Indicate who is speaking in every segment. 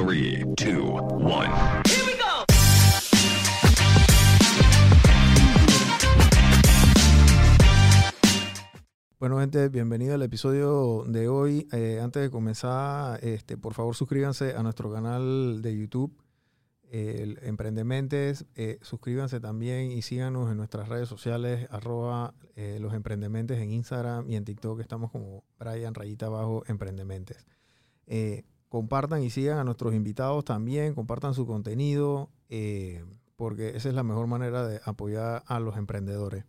Speaker 1: Three, two, one.
Speaker 2: Bueno, gente, bienvenido al episodio de hoy. Eh, antes de comenzar, este, por favor suscríbanse a nuestro canal de YouTube, el Emprendementes. Eh, suscríbanse también y síganos en nuestras redes sociales, arroba eh, los Emprendementes en Instagram y en TikTok. Estamos como Brian Rayita Abajo Emprendementes. Compartan y sigan a nuestros invitados también, compartan su contenido, eh, porque esa es la mejor manera de apoyar a los emprendedores.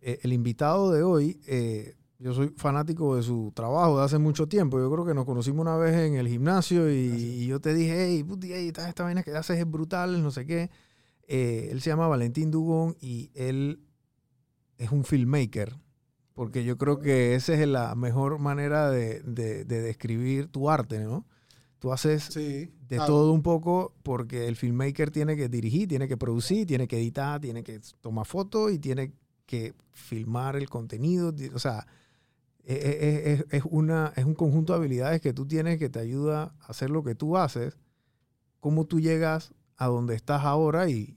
Speaker 2: Eh, el invitado de hoy, eh, yo soy fanático de su trabajo de hace mucho tiempo. Yo creo que nos conocimos una vez en el gimnasio y, y yo te dije, hey, puti, hey, esta, esta vaina que haces es brutal, no sé qué. Él se llama Valentín Dugón y él es un filmmaker. Porque yo creo que esa es la mejor manera de, de- de describir tu arte, ¿no? Tú haces
Speaker 3: Sí.
Speaker 2: de todo un poco porque el filmmaker tiene que dirigir, tiene que producir, tiene que editar, tiene que tomar fotos y tiene que filmar el contenido. O sea, e- e- es, es una, es un conjunto de habilidades que tú tienes que te ayuda a hacer lo que tú haces, cómo tú llegas a donde estás ahora y,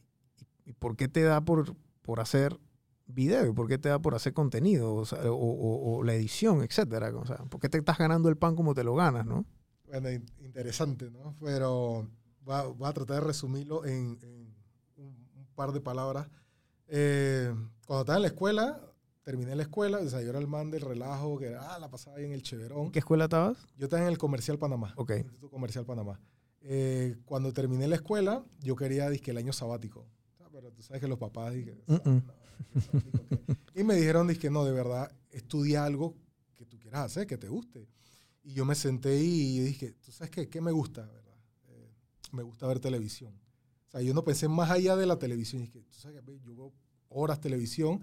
Speaker 2: y por qué te da por, por hacer video, y por qué te da por hacer contenido, o, sea, o- o- o la edición, etcétera. O sea, por qué te estás ganando el pan como te lo ganas, ¿no?
Speaker 3: Bueno, in- interesante, ¿no? Pero voy a, tratar de resumirlo en, en un, un par de palabras. Eh, cuando estaba en la escuela, terminé la escuela, o sea, yo era el man del relajo, que era, ah, la pasaba ahí en el Cheverón.
Speaker 2: ¿En qué escuela estabas?
Speaker 3: Yo estaba en el Comercial Panamá.
Speaker 2: Ok.
Speaker 3: Instituto Comercial Panamá. Eh, cuando terminé la escuela, yo quería, dizque, el año sabático. Ah, Pero tú sabes que los papás, dizque,
Speaker 2: Mm, mm.
Speaker 3: no, y me dijeron, dizque, no, de verdad, estudia algo que tú quieras hacer, que te guste. Y yo me senté y dije, ¿tú sabes qué? ¿Qué me gusta, verdad? Eh, me gusta ver televisión. O sea, yo no pensé más allá de la televisión. Y dije, ¿tú sabes qué? Yo veo horas televisión.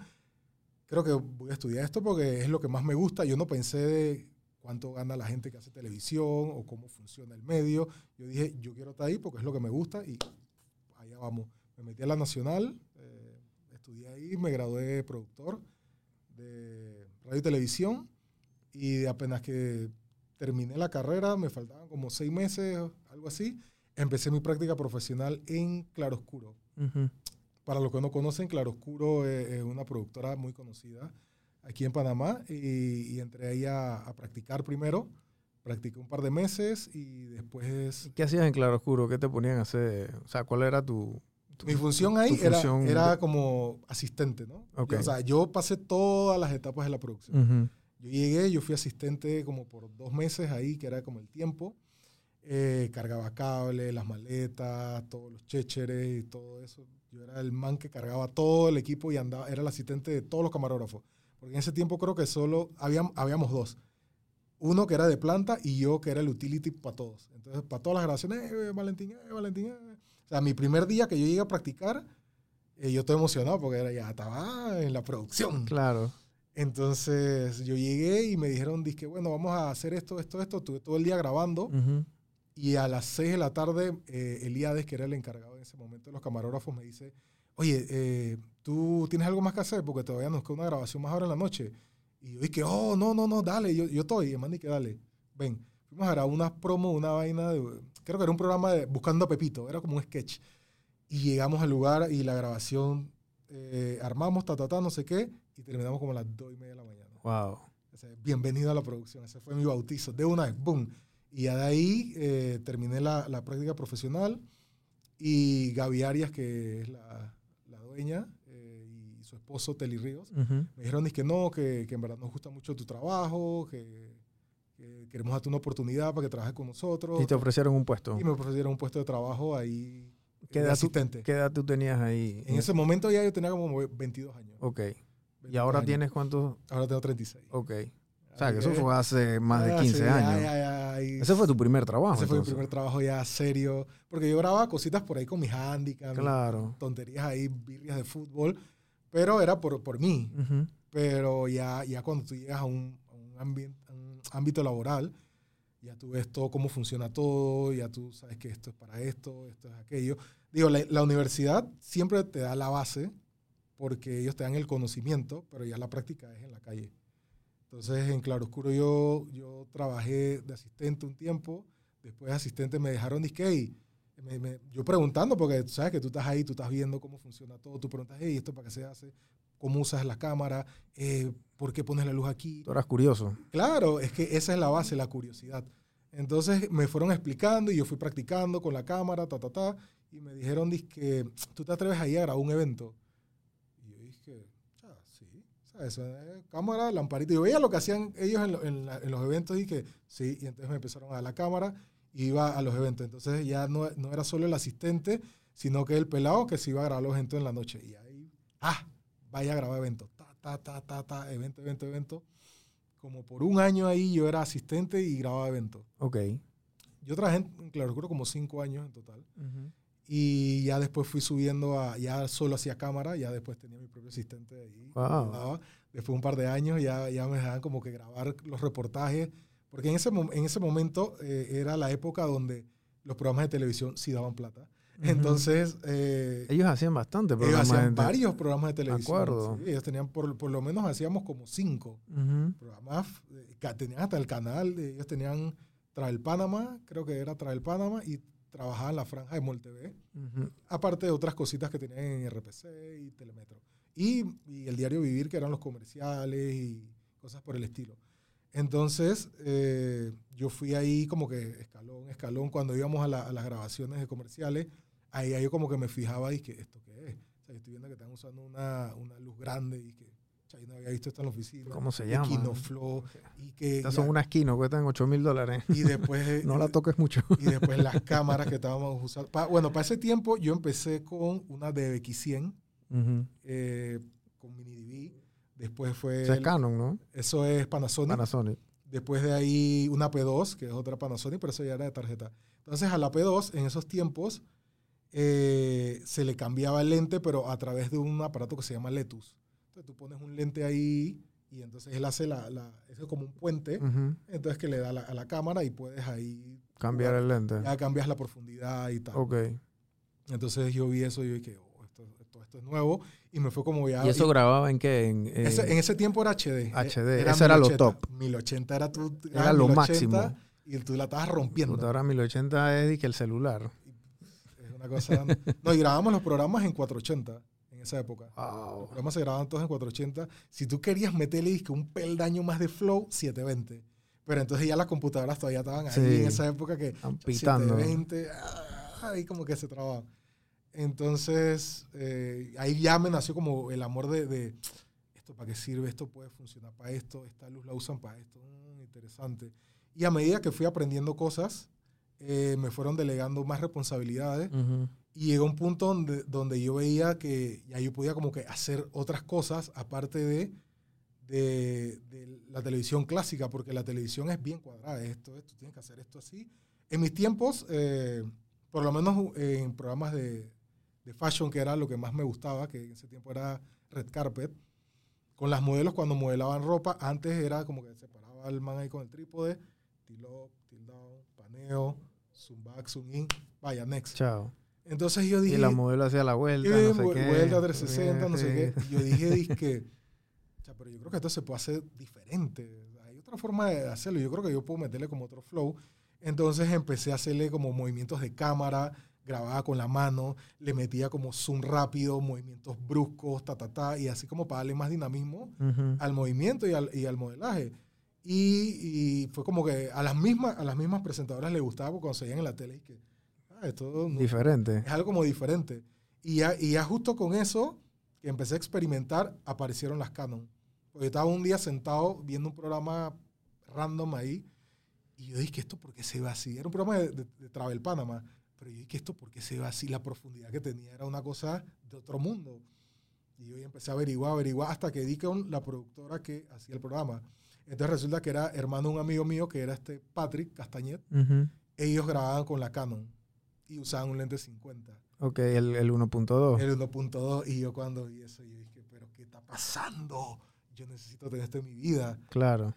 Speaker 3: Creo que voy a estudiar esto porque es lo que más me gusta. Yo no pensé de cuánto gana la gente que hace televisión o cómo funciona el medio. Yo dije, yo quiero estar ahí porque es lo que me gusta y allá vamos. Me metí a la Nacional, eh, estudié ahí, me gradué de productor de radio y televisión y apenas que terminé la carrera, me faltaban como seis meses, algo así, empecé mi práctica profesional en Claroscuro.
Speaker 2: Ujú.
Speaker 3: Para los que no conocen, Claroscuro es, es una productora muy conocida aquí en Panamá y, y entré ahí a, a practicar primero. Practiqué un par de meses y después...
Speaker 2: ¿Qué hacías en Claroscuro? ¿Qué te ponían a hacer? O sea, ¿cuál era tu, tu-
Speaker 3: Mi función ahí era,
Speaker 2: función
Speaker 3: era como asistente, ¿no?
Speaker 2: Ok.
Speaker 3: O sea, yo pasé todas las etapas de la producción.
Speaker 2: Ujú.
Speaker 3: Yo llegué, yo fui asistente como por dos meses ahí, que era como el tiempo. Eh, cargaba cables, las maletas, todos los chécheres y todo eso. Yo era el man que cargaba todo el equipo y andaba, era el asistente de todos los camarógrafos. Porque en ese tiempo creo que solo habíamos, habíamos dos. Uno que era de planta y yo que era el utility para todos. Entonces, para todas las grabaciones, eh, Valentín, eh, Valentín. eh. O sea, mi primer día que yo llegué a practicar, eh, yo estoy emocionado porque era, ya estaba en la producción.
Speaker 2: Claro.
Speaker 3: Entonces yo llegué y me dijeron, dije, bueno, vamos a hacer esto, esto, esto. Tuve todo el día grabando
Speaker 2: Ujú.
Speaker 3: y a las 6 de la tarde, eh, Elíades, que era el encargado en ese momento de los camarógrafos, me dice, oye, eh, ¿tú tienes algo más que hacer? Porque todavía nos queda una grabación más ahora en la noche. Y yo dije, oh, no, no, no, dale, yo, yo estoy. Y man dije, dale, ven. Fuimos a grabar unas promos, una vaina, de, creo que era un programa de Buscando a Pepito, era como un sketch. Y llegamos al lugar y la grabación, eh, armamos, ta, ta, ta, no sé qué, y terminamos como a las 2 y media de la mañana.
Speaker 2: Wow.
Speaker 3: O sea, bienvenido a la producción. Ese fue mi bautizo. De una vez, boom. Y ya de ahí eh, terminé la, la práctica profesional. Y Gaby Arias, que es la, la dueña, eh, y su esposo, Teli Ríos,
Speaker 2: Ujú.
Speaker 3: me dijeron es que no, que, que en verdad nos gusta mucho tu trabajo, que, que queremos darte una oportunidad para que trabajes con nosotros.
Speaker 2: Y te ofrecieron un puesto.
Speaker 3: Y me ofrecieron un puesto de trabajo ahí
Speaker 2: ¿Qué
Speaker 3: de
Speaker 2: edad, tú,
Speaker 3: asistente.
Speaker 2: ¿Qué edad tú tenías ahí?
Speaker 3: En ese momento ya yo tenía como 22 años.
Speaker 2: Ok.
Speaker 3: 22
Speaker 2: ¿Y ahora
Speaker 3: años.
Speaker 2: tienes cuántos?
Speaker 3: Ahora tengo 36.
Speaker 2: Ok. O sea, que eso fue hace más de
Speaker 3: Ah,
Speaker 2: 15
Speaker 3: sí, ya,
Speaker 2: años.
Speaker 3: ya, ya, y-
Speaker 2: Ese fue tu primer trabajo.
Speaker 3: Ese fue mi
Speaker 2: entonces.
Speaker 3: primer trabajo ya serio. Porque yo grababa cositas por ahí con mis handicaps,
Speaker 2: Claro.
Speaker 3: tonterías ahí, birrias de fútbol. Pero era por, por mí.
Speaker 2: Ujú.
Speaker 3: Pero ya, ya cuando tú llegas a un, a un, un ámbito laboral, ya tú ves todo, cómo funciona todo, ya tú sabes que esto es para esto, esto es aquello. Digo, la, la universidad siempre te da la base porque ellos te dan el conocimiento, pero ya la práctica es en la calle. Entonces, en Claroscuro yo, yo trabajé de asistente un tiempo, después asistentes me dejaron disque, hey, me- me- yo preguntando, porque tú sabes que tú estás ahí, tú estás viendo cómo funciona todo, tú preguntas, hey, ¿esto para qué se hace? ¿Cómo usas la cámara? Eh, ¿Por qué pones la luz aquí?
Speaker 2: Tú eras curioso.
Speaker 3: Claro, es que esa es la base, la curiosidad. Entonces me fueron explicando y yo fui practicando con la cámara, ta, ta, ta, y me dijeron, que ¿tú te atreves ahí a grabar un evento? Y yo dije, "Ah, sí, ¿sabes? Eh, Cámara, lamparita. Y yo veía lo que hacían ellos en, lo- en la- en los eventos y que sí, y entonces me empezaron a dar la cámara y iba a los eventos. Entonces ya no, no era solo el asistente, sino que el pelado que se iba a grabar los eventos en la noche. Y ahí, ah, vaya a grabar eventos. Ta, ta, ta, ta, ta, evento, evento, evento. Como por un año ahí yo era asistente y grababa eventos.
Speaker 2: Ok.
Speaker 3: Yo trabajé en Claroscuro como cinco años en total. Y ya después fui subiendo a, ya solo hacía cámara, ya después tenía mi propio asistente ahí.
Speaker 2: Wow.
Speaker 3: Después de un par de años ya, ya me dejaban como que grabar los reportajes, porque en ese, en ese momento eh, era la época donde los programas de televisión sí daban plata. Entonces, eh,
Speaker 2: Ellos hacían bastante
Speaker 3: ellos
Speaker 2: programas.
Speaker 3: hacían
Speaker 2: de-
Speaker 3: varios programas de televisión.
Speaker 2: acuerdo.
Speaker 3: sí, ellos tenían, por, por lo menos hacíamos como cinco
Speaker 2: Ujú.
Speaker 3: programas, eh, tenían hasta el canal, de- ellos tenían Travel Panamá, creo que era Travel Panamá, y trabajaban en la franja de MolTV
Speaker 2: Ujú.
Speaker 3: aparte de otras cositas que tenían en RPC y Telemetro. Y, y el diario Vivir, que eran los comerciales y cosas por el estilo. Entonces, eh, yo fui ahí como que escalón, escalón, cuando íbamos a, la- a las grabaciones de comerciales, ahí, ahí yo como que me fijaba y que, ¿esto qué es? O sea, yo estoy viendo que están usando una, una luz grande y que, yo no había visto esto en la oficina.
Speaker 2: ¿Cómo se llama?
Speaker 3: Y que
Speaker 2: Estas
Speaker 3: ya-
Speaker 2: son unas Kino, cuestan 8 mil dólares.
Speaker 3: y después
Speaker 2: No la toques mucho.
Speaker 3: y después las cámaras que estábamos usando. Pa- bueno, para ese tiempo yo empecé con una DBX100
Speaker 2: Ujú.
Speaker 3: eh, con mini DV. Después fue.
Speaker 2: Ese es
Speaker 3: el-
Speaker 2: Canon, ¿no?
Speaker 3: eso es Panasonic.
Speaker 2: Panasonic.
Speaker 3: Después de ahí una P2, que es otra Panasonic, pero eso ya era de tarjeta. Entonces a la P2 en esos tiempos eh, se le cambiaba el lente, pero a través de un aparato que se llama Letus. Entonces tú pones un lente ahí y entonces él hace la, la eso es como un puente,
Speaker 2: Ujú.
Speaker 3: entonces que le da la- a la cámara y puedes ahí
Speaker 2: Cambiar el lente.
Speaker 3: ya cambias la profundidad y tal.
Speaker 2: Ok.
Speaker 3: Entonces yo vi eso y yo dije, oh, esto, esto, esto es nuevo y me fue como ya.
Speaker 2: ¿Y eso
Speaker 3: y-
Speaker 2: grababa en qué? En, en-
Speaker 3: ese- en ese tiempo era HD.
Speaker 2: HD, eso era lo
Speaker 3: 1080.
Speaker 2: top.
Speaker 3: 1080 era tu.
Speaker 2: Era lo máximo.
Speaker 3: Y tú la estabas rompiendo.
Speaker 2: Puta, ahora 1080 es y que el celular.
Speaker 3: Es una cosa. no, y grabábamos los programas en 480 en esa época.
Speaker 2: Wow.
Speaker 3: Los programas se grababan todos en 480. Si tú querías meterle disque un peldaño más de flow, 720. Pero entonces ya las computadoras todavía estaban ahí
Speaker 2: Sí.
Speaker 3: en esa época que
Speaker 2: pitando.
Speaker 3: 720, ah, ahí como que se trababa. Entonces, eh, ahí ya me nació como el amor de, de, esto para qué sirve, esto puede funcionar para esto, esta luz la usan para esto, mm, interesante. Y a medida que fui aprendiendo cosas, eh, me fueron delegando más responsabilidades
Speaker 2: Ujú.
Speaker 3: Y llegó un punto donde, donde yo veía que ya yo podía como que hacer otras cosas aparte de, de, de la televisión clásica, porque la televisión es bien cuadrada, esto, esto, tienes que hacer esto así. En mis tiempos, eh, por lo menos eh, en programas de, de fashion, que era lo que más me gustaba, que en ese tiempo era Red Carpet, con las modelos cuando modelaban ropa, antes era como que se paraba el man ahí con el trípode, tilt up, tilt down, paneo, zoom back, zoom in, vaya, next.
Speaker 2: Chao.
Speaker 3: Entonces yo dije,
Speaker 2: Y la modelo hacía la vuelta,
Speaker 3: y
Speaker 2: no sé
Speaker 3: vu-
Speaker 2: qué.
Speaker 3: vuelta 360, no sé qué. Y yo dije, dizque, o sea, pero yo creo que esto se puede hacer diferente. Hay otra forma de hacerlo. Yo creo que yo puedo meterle como otro flow. Entonces empecé a hacerle como movimientos de cámara, grababa con la mano, le metía como zoom rápido, movimientos bruscos, ta, ta, ta, y así como para darle más dinamismo
Speaker 2: Ujú.
Speaker 3: al movimiento y al, y al modelaje. Y, y fue como que a las mismas, a las mismas presentadoras les gustaba porque cuando se veían en la tele y que, ah, esto no-
Speaker 2: Diferente.
Speaker 3: es algo como diferente. Y ya, y ya justo con eso, que empecé a experimentar, aparecieron las Canon. Porque yo estaba un día sentado viendo un programa random ahí, y yo dije, ¿esto por qué se ve así? Era un programa de, de- de Travel Panama, pero yo dije, ¿esto por qué se ve así? La profundidad que tenía era una cosa de otro mundo. Y yo empecé a averiguar, averiguar, hasta que di con la productora que hacía el programa. Entonces resulta que era hermano de un amigo mío, que era este Patrick Castañet.
Speaker 2: Ujú.
Speaker 3: Ellos grababan con la Canon y usaban un lente 50
Speaker 2: Ok, el, el 1.2.
Speaker 3: el 1.2 y yo cuando vi eso yo dije pero qué está pasando yo necesito tener esto en mi vida
Speaker 2: Claro.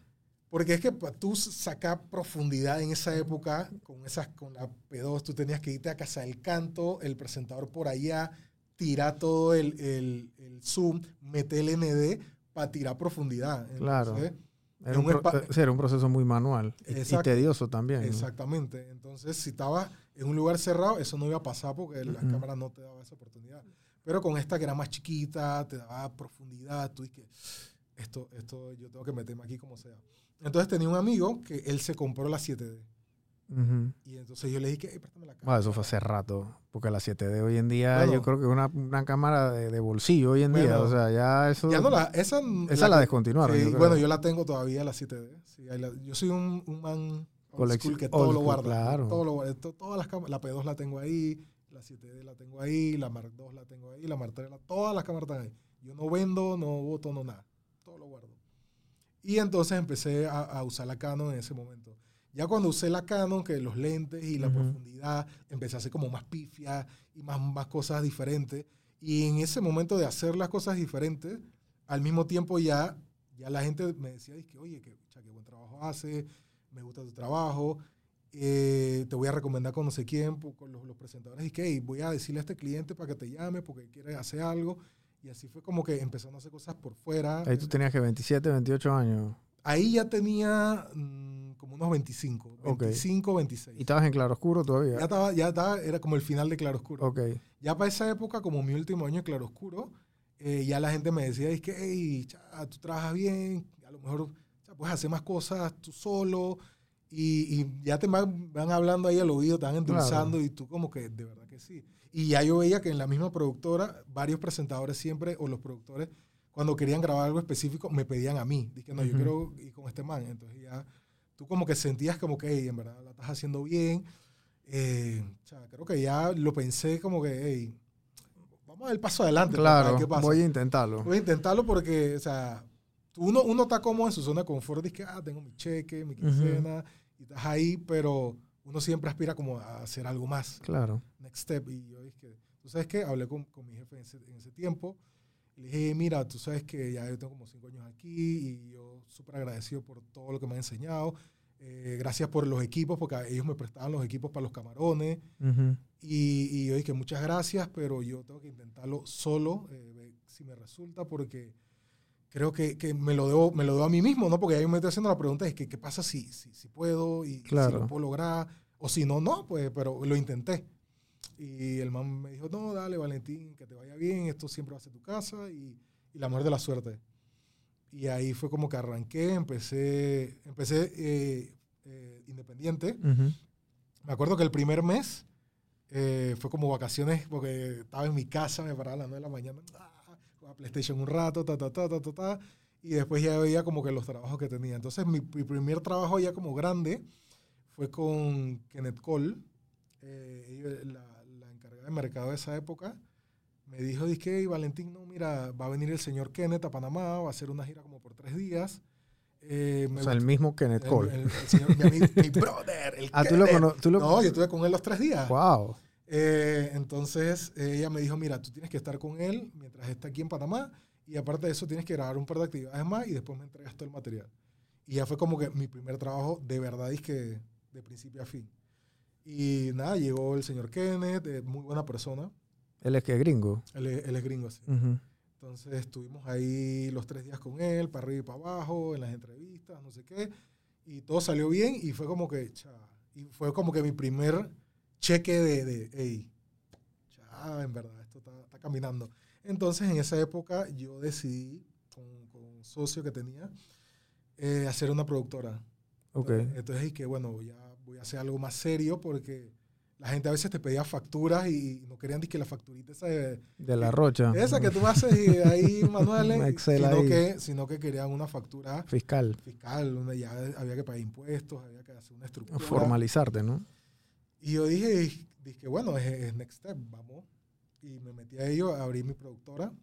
Speaker 3: porque es que tú sacar profundidad en esa época con esas con la P2 tú tenías que irte a casa del canto el presentador por allá tirar todo el, el, el zoom meter el ND para tirar profundidad
Speaker 2: Claro.
Speaker 3: Entonces,
Speaker 2: Era
Speaker 3: en
Speaker 2: un, pro- eh, era un proceso muy manual y- tedioso también.
Speaker 3: Exactamente. Entonces, si estaba en un lugar cerrado, eso no iba a pasar porque la
Speaker 2: Ujú.
Speaker 3: cámara no te daba esa oportunidad. Pero con esta que era más chiquita, te daba profundidad, tú dices, esto, esto yo tengo que meterme aquí como sea. Entonces tenía un amigo que él se compró la 7D.
Speaker 2: Ujú.
Speaker 3: Y entonces yo le dije, "Ey, préstame la cámara.
Speaker 2: Bueno, eso fue hace rato, porque la 7D hoy en día
Speaker 3: Bueno.
Speaker 2: yo creo que es una, una cámara de, de bolsillo hoy en día.
Speaker 3: Bueno,
Speaker 2: O sea, ya eso...
Speaker 3: Ya no la, esa,
Speaker 2: esa la
Speaker 3: que-
Speaker 2: descontinuaron.
Speaker 3: sí,
Speaker 2: yo
Speaker 3: bueno, yo la tengo todavía, la 7D. Sí, la- yo soy un, un man school que todo lo guarda.
Speaker 2: claro.
Speaker 3: Todo lo guarda. To- todas las cámaras, la P2 la tengo ahí, la 7D la tengo ahí, la Mark II la tengo ahí, la Mark III, la- todas las cámaras están ahí. Yo no vendo, no voto, no nada. Todo lo guardo. Y entonces empecé a, a usar la Canon en ese momento. Ya cuando usé la Canon, que los lentes y la
Speaker 2: Ujú.
Speaker 3: profundidad, empecé a hacer como más pifia y más, más cosas diferentes. Y en ese momento de hacer las cosas diferentes, al mismo tiempo ya, ya la gente me decía, oye, cha, qué buen trabajo hace, me gusta tu trabajo, eh, te voy a recomendar con no sé quién, con los, los presentadores, y que "Hey, voy a decirle a este cliente para que te llame porque quiere hacer algo. Y así fue como que empezaron a hacer cosas por fuera.
Speaker 2: Ahí tú tenías que 27, 28 años.
Speaker 3: Ahí ya tenía mm, como unos 25,
Speaker 2: Ok.
Speaker 3: 25, 26.
Speaker 2: Y estabas en claroscuro todavía.
Speaker 3: Ya estaba, ya estaba, era como el final de Claroscuro.
Speaker 2: Ok.
Speaker 3: Ya para esa época, como mi último año de Claroscuro, eh, ya la gente me decía, es que, hey, cha, tú trabajas bien, a lo mejor cha, puedes hacer más cosas tú solo, y, y ya te van, van hablando ahí al oído, te van endulzando, y tú como que, de verdad que sí. Y ya yo veía que en la misma productora, varios presentadores siempre, o los productores, cuando querían grabar algo específico, me pedían a mí. Dije, no, yo
Speaker 2: Ujú.
Speaker 3: quiero ir con este man. Entonces ya tú como que sentías como que, hey, en verdad la estás haciendo bien. Eh, o sea, creo que ya lo pensé como que, hey, vamos a dar el paso adelante. pues,
Speaker 2: Claro,
Speaker 3: qué pasa.
Speaker 2: voy a intentarlo.
Speaker 3: Voy a intentarlo porque, o sea, uno, uno está cómodo en su zona de confort, dice que, ah, tengo mi cheque, mi quincena, y estás ahí, pero uno siempre aspira como a hacer algo más,
Speaker 2: Claro.
Speaker 3: next step. Y yo dije, tú sabes qué, hablé con, con mi jefe en ese, en ese tiempo, y le dije, mira, tú sabes que ya yo tengo como cinco años aquí, y yo súper agradecido por todo lo que me han enseñado. Eh, gracias por los equipos, porque ellos me prestaban los equipos para los camarones.
Speaker 2: Ujú.
Speaker 3: Y, y yo dije, muchas gracias, pero yo tengo que intentarlo solo, eh, ver si me resulta, porque creo que, que me, lo debo, me lo debo a mí mismo, ¿no? Porque ahí me estoy haciendo la pregunta, es que qué pasa si, si, si puedo y si
Speaker 2: Claro.
Speaker 3: lo puedo lograr, o si no, no, pues, pero lo intenté. Y el man me dijo, no, dale, Valentín, que te vaya bien, esto siempre va a ser tu casa y, y la muerte de la suerte. Y ahí fue como que arranqué, empecé, empecé eh, eh, independiente.
Speaker 2: Ujú.
Speaker 3: Me acuerdo que el primer mes eh, fue como vacaciones porque estaba en mi casa, me paraba a las 9 de la mañana, ah, jugaba PlayStation un rato, ta, ta, ta, ta, ta, ta, y después ya veía como que los trabajos que tenía. Entonces mi, mi primer trabajo ya como grande fue con Kenneth Cole, eh, la, la encargada de mercado de esa época. Me dijo, dije, "Hey, Valentín, no, mira, va a venir el señor Kenneth a Panamá, va a hacer una gira como por tres días. Eh,
Speaker 2: O sea, el mismo Kenneth Cole.
Speaker 3: el- el señor- mi, amigo, mi brother, el
Speaker 2: ah, tú lo
Speaker 3: Kenneth.
Speaker 2: Tú lo...
Speaker 3: No, yo estuve con él los tres días.
Speaker 2: Wow.
Speaker 3: Eh, entonces eh, ella me dijo, mira, tú tienes que estar con él mientras está aquí en Panamá y aparte de eso tienes que grabar un par de actividades más y después me entregas todo el material. Y ya fue como que mi primer trabajo de verdad es que de principio a fin. Y nada, llegó el señor Kenneth, eh, muy buena persona.
Speaker 2: Él es que gringo.
Speaker 3: Él, es- él es gringo, sí.
Speaker 2: Ujú.
Speaker 3: Entonces estuvimos ahí los tres días con él, para arriba y para abajo, en las entrevistas, no sé qué. Y todo salió bien y fue como que, cha, y fue como que mi primer cheque de, de hey, cha, en verdad, esto está, está caminando. Entonces en esa época yo decidí, con, con un socio que tenía, eh, hacer una productora.
Speaker 2: Ok.
Speaker 3: Entonces, y que bueno, ya voy a hacer algo más serio porque la gente a veces te pedía facturas y, no querían ni que la facturita esa de,
Speaker 2: De la Rocha.
Speaker 3: esa que tú haces y ahí manuales,
Speaker 2: Un Excel
Speaker 3: sino,
Speaker 2: ahí.
Speaker 3: Que, sino que querían una factura
Speaker 2: Fiscal.
Speaker 3: fiscal, donde ya había que pagar impuestos, había que hacer una estructura.
Speaker 2: Formalizarte, ¿no?
Speaker 3: Y yo dije, dije bueno, es, es next step, vamos. Y me metí a ello, abrí mi productora.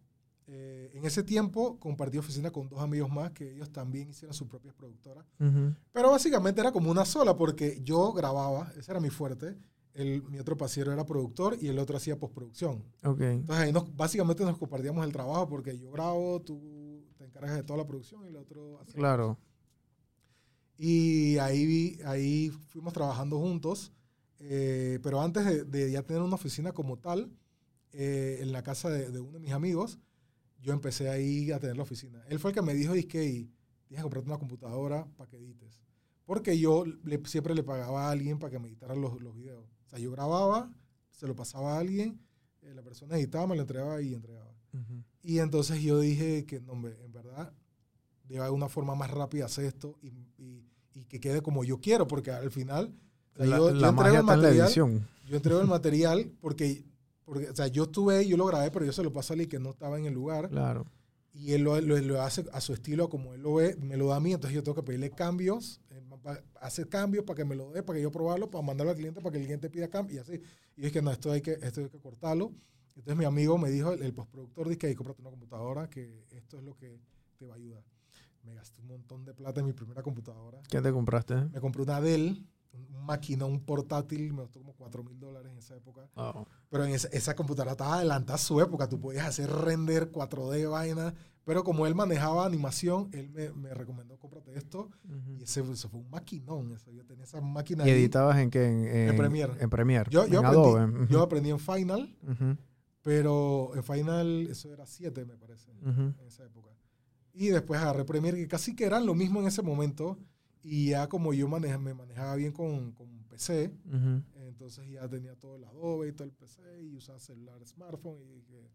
Speaker 3: Eh, en ese tiempo compartí oficina con dos amigos más que ellos también hicieron sus propias productoras.
Speaker 2: Ujú.
Speaker 3: Pero básicamente era como una sola porque yo grababa, ese era mi fuerte. El, mi otro pasiero era productor y el otro hacía postproducción.
Speaker 2: Ok.
Speaker 3: Entonces ahí nos, básicamente nos compartíamos el trabajo porque yo grabo, tú te encargas de toda la producción y el otro hace
Speaker 2: Claro.
Speaker 3: Y ahí, ahí fuimos trabajando juntos. Eh, pero antes de, de ya tener una oficina como tal, eh, en la casa de, de uno de mis amigos, yo empecé ahí a tener la oficina. Él fue el que me dijo, que tienes que comprarte una computadora para que edites. Porque yo le- siempre le pagaba a alguien para que me editara los, los videos. O sea, yo grababa, se lo pasaba a alguien, eh, la persona editaba, me lo entregaba y entregaba.
Speaker 2: Ujú.
Speaker 3: Y entonces yo dije que, no, hombre, en verdad, debe haber una forma más rápida de hacer esto y, y- y que quede como yo quiero, porque al final, o sea,
Speaker 2: La,
Speaker 3: yo, yo
Speaker 2: la
Speaker 3: entrego
Speaker 2: magia
Speaker 3: el material, yo entrego el material porque, porque, o sea, yo estuve yo lo grabé, pero yo se lo paso a alguien que no estaba en el lugar
Speaker 2: Claro.
Speaker 3: y él lo, lo- lo hace a su estilo, como él lo ve, me lo da a mí, entonces yo tengo que pedirle cambios, eh, hacer cambios para que me lo dé, para que yo probarlo, para mandarlo al cliente, para que el cliente pida cambios y así. Y yo dije, no, esto hay que, esto hay que cortarlo. Entonces mi amigo me dijo, el, el postproductor, dice que hay que comprarte una computadora, que esto es lo que te va a ayudar. Me gasté un montón de plata en mi primera computadora.
Speaker 2: ¿Qué te compraste?
Speaker 3: Me compré una Dell, un máquina, un portátil, me costó como 4 mil dólares en esa época.
Speaker 2: Wow.
Speaker 3: Pero en esa, esa computadora estaba adelantada a su época. Tú podías hacer render 4D, vaina. Pero como él manejaba animación, él me, me recomendó, cómprate esto. Y ese, eso fue un maquinón. Eso. Yo tenía esa máquina
Speaker 2: ¿Y
Speaker 3: ahí.
Speaker 2: editabas en qué? En, en,
Speaker 3: Premiere.
Speaker 2: En Premiere.
Speaker 3: Yo, yo,
Speaker 2: en
Speaker 3: aprendí,
Speaker 2: Adobe. Ujú.
Speaker 3: yo aprendí en Final,
Speaker 2: Ujú,
Speaker 3: pero en Final eso era 7, me parece, en esa época. Y después agarré Premiere, que casi que eran lo mismo en ese momento. Y ya como yo maneja, me manejaba bien con, con PC,
Speaker 2: Ujú.
Speaker 3: Entonces ya tenía todo el Adobe y todo el PC y usaba celular, smartphone y dije,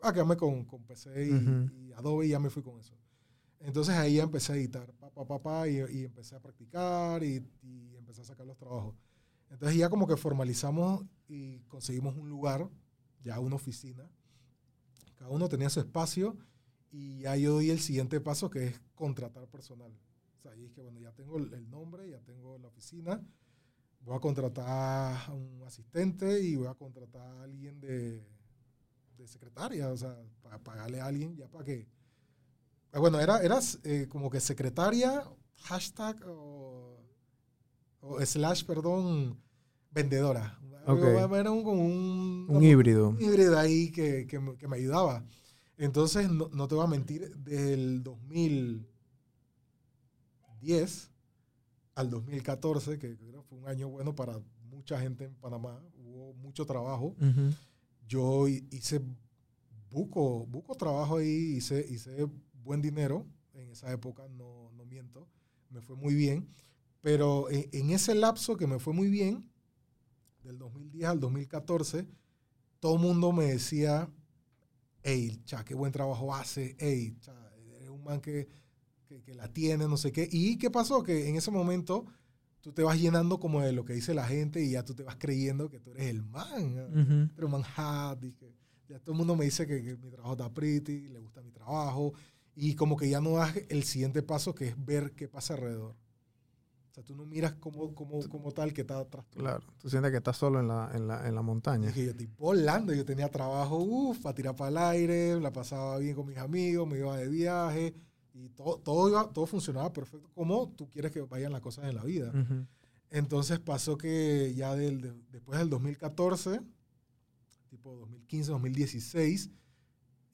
Speaker 3: ah, quedarme con, con PC y,
Speaker 2: Ujú.
Speaker 3: y Adobe y ya me fui con eso. Entonces ahí ya empecé a editar, pa, pa, pa, pa, y, y empecé a practicar y, y empecé a sacar los trabajos. Entonces ya como que formalizamos y conseguimos un lugar, ya una oficina. Cada uno tenía su espacio y ya yo di el siguiente paso que es contratar personal. Sea, ahí dije, bueno, ya tengo el nombre, ya tengo la oficina, voy a contratar a un asistente y voy a contratar a alguien de, de secretaria, o sea, para pagarle a alguien ya para que... ah, Bueno, era, eras eh, como que secretaria, hashtag o, o slash, perdón, vendedora.
Speaker 2: Ok.
Speaker 3: Era un, como un,
Speaker 2: Un híbrido.
Speaker 3: un híbrido ahí que, que me, que me ayudaba. Entonces, no, no te voy a mentir, del 2010 al 2014, que creo fue un año bueno para mucha gente en Panamá, hubo mucho trabajo.
Speaker 2: Ujú.
Speaker 3: Yo hi- hice buco, buco trabajo ahí, hice, hice buen dinero en esa época, no, no miento, me fue muy bien. Pero en, en ese lapso que me fue muy bien, del 2010 al 2014, todo el mundo me decía, hey, cha, qué buen trabajo hace, hey, cha, eres un man que, que, que la tiene, no sé qué. ¿Y qué pasó? Que en ese momento tú te vas llenando como de lo que dice la gente y ya tú te vas creyendo que tú eres el man.
Speaker 2: Ujú.
Speaker 3: Pero Manhattan, y que ya todo el mundo me dice que, que mi trabajo está pretty, le gusta mi trabajo, y como que ya no das el siguiente paso que es ver qué pasa alrededor. O sea, tú no miras como, como, como tal que está atrás.
Speaker 2: Claro. Tú sientes que estás solo en la, en la, en la montaña.
Speaker 3: dije, yo estoy volando, yo tenía trabajo, uff, para tirar para el aire, la pasaba bien con mis amigos, me iba de viaje, y todo, todo, iba, todo funcionaba perfecto, como tú quieres que vayan las cosas en la vida.
Speaker 2: Ujú.
Speaker 3: Entonces pasó que ya del, de- después del 2014, tipo 2015, 2016,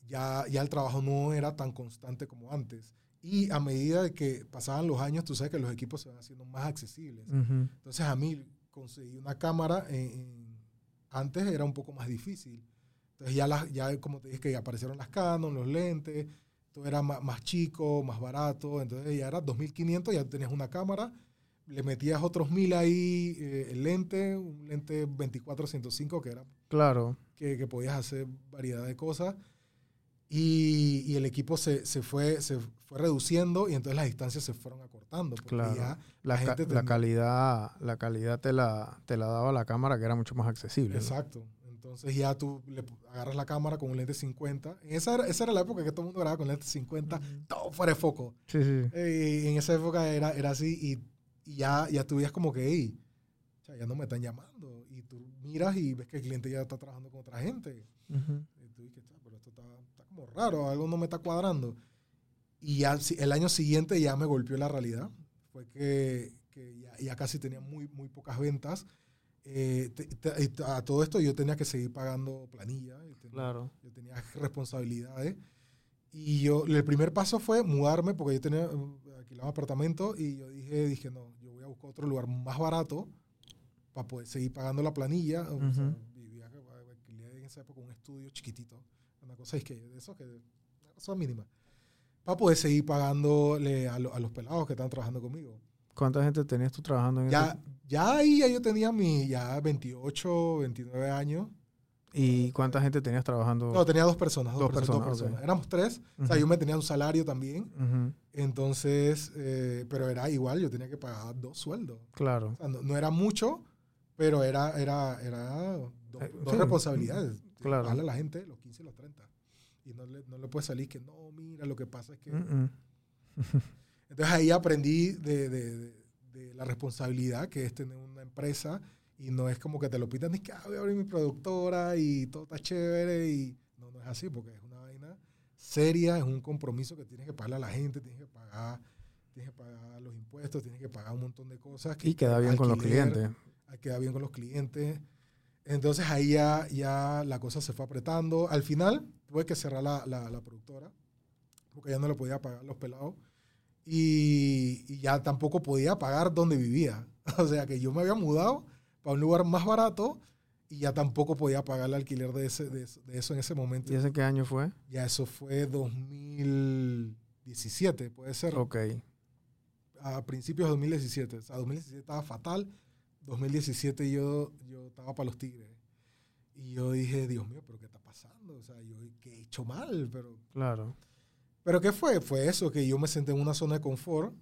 Speaker 3: ya, ya el trabajo no era tan constante como antes. Y a medida de que pasaban los años, tú sabes que los equipos se van haciendo más accesibles.
Speaker 2: Ujú.
Speaker 3: Entonces a mí conseguí una cámara, en- en- antes era un poco más difícil. Entonces ya, las- ya como te dije, que aparecieron las Canon, los lentes, todo era más, más chico, más barato. Entonces ya era 2500, ya tenías una cámara, le metías otros 1000 ahí, eh, el lente, un lente 24-105 que era
Speaker 2: Claro.
Speaker 3: que, que podías hacer variedad de cosas. Y, y el equipo se, se fue, se fue reduciendo y entonces las distancias se fueron acortando. Porque
Speaker 2: Claro.
Speaker 3: ya
Speaker 2: La,
Speaker 3: la
Speaker 2: ca-
Speaker 3: gente
Speaker 2: la
Speaker 3: tenía-
Speaker 2: calidad, la calidad te la, te la daba la cámara que era mucho más accesible. ¿no?
Speaker 3: Entonces ya tú le agarras la cámara con un lente 50. En esa, era, esa era la época que todo el mundo grababa con lente 50,
Speaker 2: Ujú.
Speaker 3: todo fuera de foco.
Speaker 2: Sí, sí.
Speaker 3: Eh, y en esa época era, era así y, y ya, ya tú veías como que, "Ey, o sea, ya no me están llamando. Y tú miras y ves que el cliente ya está trabajando con otra gente.
Speaker 2: Ujú.
Speaker 3: Y tú dices, "Cha, pero esto está, está como raro, algo no me está cuadrando. Y ya el año siguiente ya me golpeó la realidad. Fue que, que ya, ya casi tenía muy, muy pocas ventas. Eh, te- te- a todo esto yo tenía que seguir pagando planilla. y tenía-
Speaker 2: Claro.
Speaker 3: Yo tenía responsabilidades. Y yo, el primer paso fue mudarme porque yo tenía alquilado un apartamento y yo dije, dije, no, yo voy a buscar otro lugar más barato para poder seguir pagando la planilla. O sea, vivía, alquilé en esa época un estudio chiquitito, una cosa es que, de eso que, una cosa mínima. para poder seguir pagándole a, lo- a los pelados que están trabajando conmigo.
Speaker 2: ¿Cuánta gente tenías tú trabajando en
Speaker 3: Ya? Ya ahí ya yo tenía mi ya 28, 29 años.
Speaker 2: ¿Y cuánta gente tenías trabajando?
Speaker 3: No, tenía dos personas. Dos,
Speaker 2: Dos
Speaker 3: personas, dos
Speaker 2: personas, ok.
Speaker 3: personas. Éramos tres. O sea, yo me tenía un salario también.
Speaker 2: Ujú,
Speaker 3: Entonces, eh, pero era igual, yo tenía que pagar dos sueldos.
Speaker 2: Claro.
Speaker 3: O sea, no, no era mucho, pero era, era, era dos,
Speaker 2: Eh,
Speaker 3: dos
Speaker 2: sí.
Speaker 3: responsabilidades.
Speaker 2: Claro.
Speaker 3: Pagarle a la gente los 15 y los 30. Y no le, no le puede salir que no, mira, lo que pasa es que.
Speaker 2: Mm.
Speaker 3: Entonces ahí aprendí de, de- de- de la responsabilidad que es tener una empresa y no es como que te lo pitan y que ah, voy a abrir mi productora y todo está chévere y no, no es así porque es una vaina seria, es un compromiso que tienes que pagarle a la gente, tienes que pagar, tienes que pagar los impuestos, tienes que pagar un montón de cosas. que-
Speaker 2: Y queda bien con los
Speaker 3: alquiler,
Speaker 2: clientes.
Speaker 3: Queda bien con los clientes. Entonces ahí ya, ya la cosa se fue apretando. Al final tuve que cerrar la, la- la productora porque ya no le podía pagar los pelados y, y ya tampoco podía pagar donde vivía. O sea que yo me había mudado para un lugar más barato y ya tampoco podía pagar el alquiler de, ese, de, eso, de eso en ese momento.
Speaker 2: ¿Y ese qué año fue?
Speaker 3: Ya eso fue 2017, puede ser.
Speaker 2: Ok.
Speaker 3: A principios de 2017. O sea, 2017 estaba fatal. 2017 yo, yo estaba para los Tigres. Y yo dije, Dios mío, ¿pero qué está pasando? O sea, yo, ¿qué he hecho mal? Pero
Speaker 2: Claro.
Speaker 3: ¿Pero qué fue? Fue eso, que yo me senté en una zona de confort,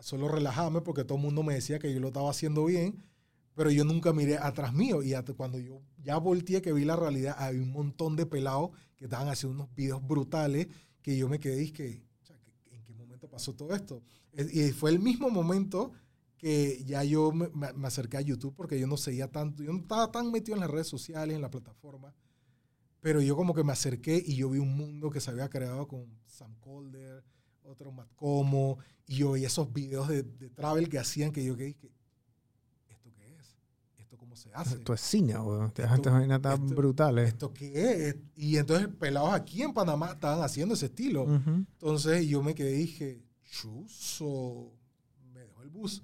Speaker 3: solo relajarme porque todo el mundo me decía que yo lo estaba haciendo bien, pero yo nunca miré atrás mío. Y cuando yo ya volteé, que vi la realidad, había un montón de pelados que estaban haciendo unos videos brutales que yo me quedé y que, ¿en qué momento pasó todo esto? Es- Y fue el mismo momento que ya yo me- me acerqué a YouTube porque yo no seguía tanto, yo no estaba tan metido en las redes sociales, en la plataforma, pero yo como que me acerqué y yo vi un mundo que se había creado con Sam Calder, otro Matt Como, y yo vi esos videos de, de travel que hacían que yo que dije, ¿esto qué es? ¿Esto cómo se hace?
Speaker 2: Esto es cine, weón. Estas vainas tan brutales.
Speaker 3: ¿Esto qué es? Y entonces pelados aquí en Panamá estaban haciendo ese estilo.
Speaker 2: Ujú.
Speaker 3: Entonces yo me quedé y dije, chuzo, me dejó el bus.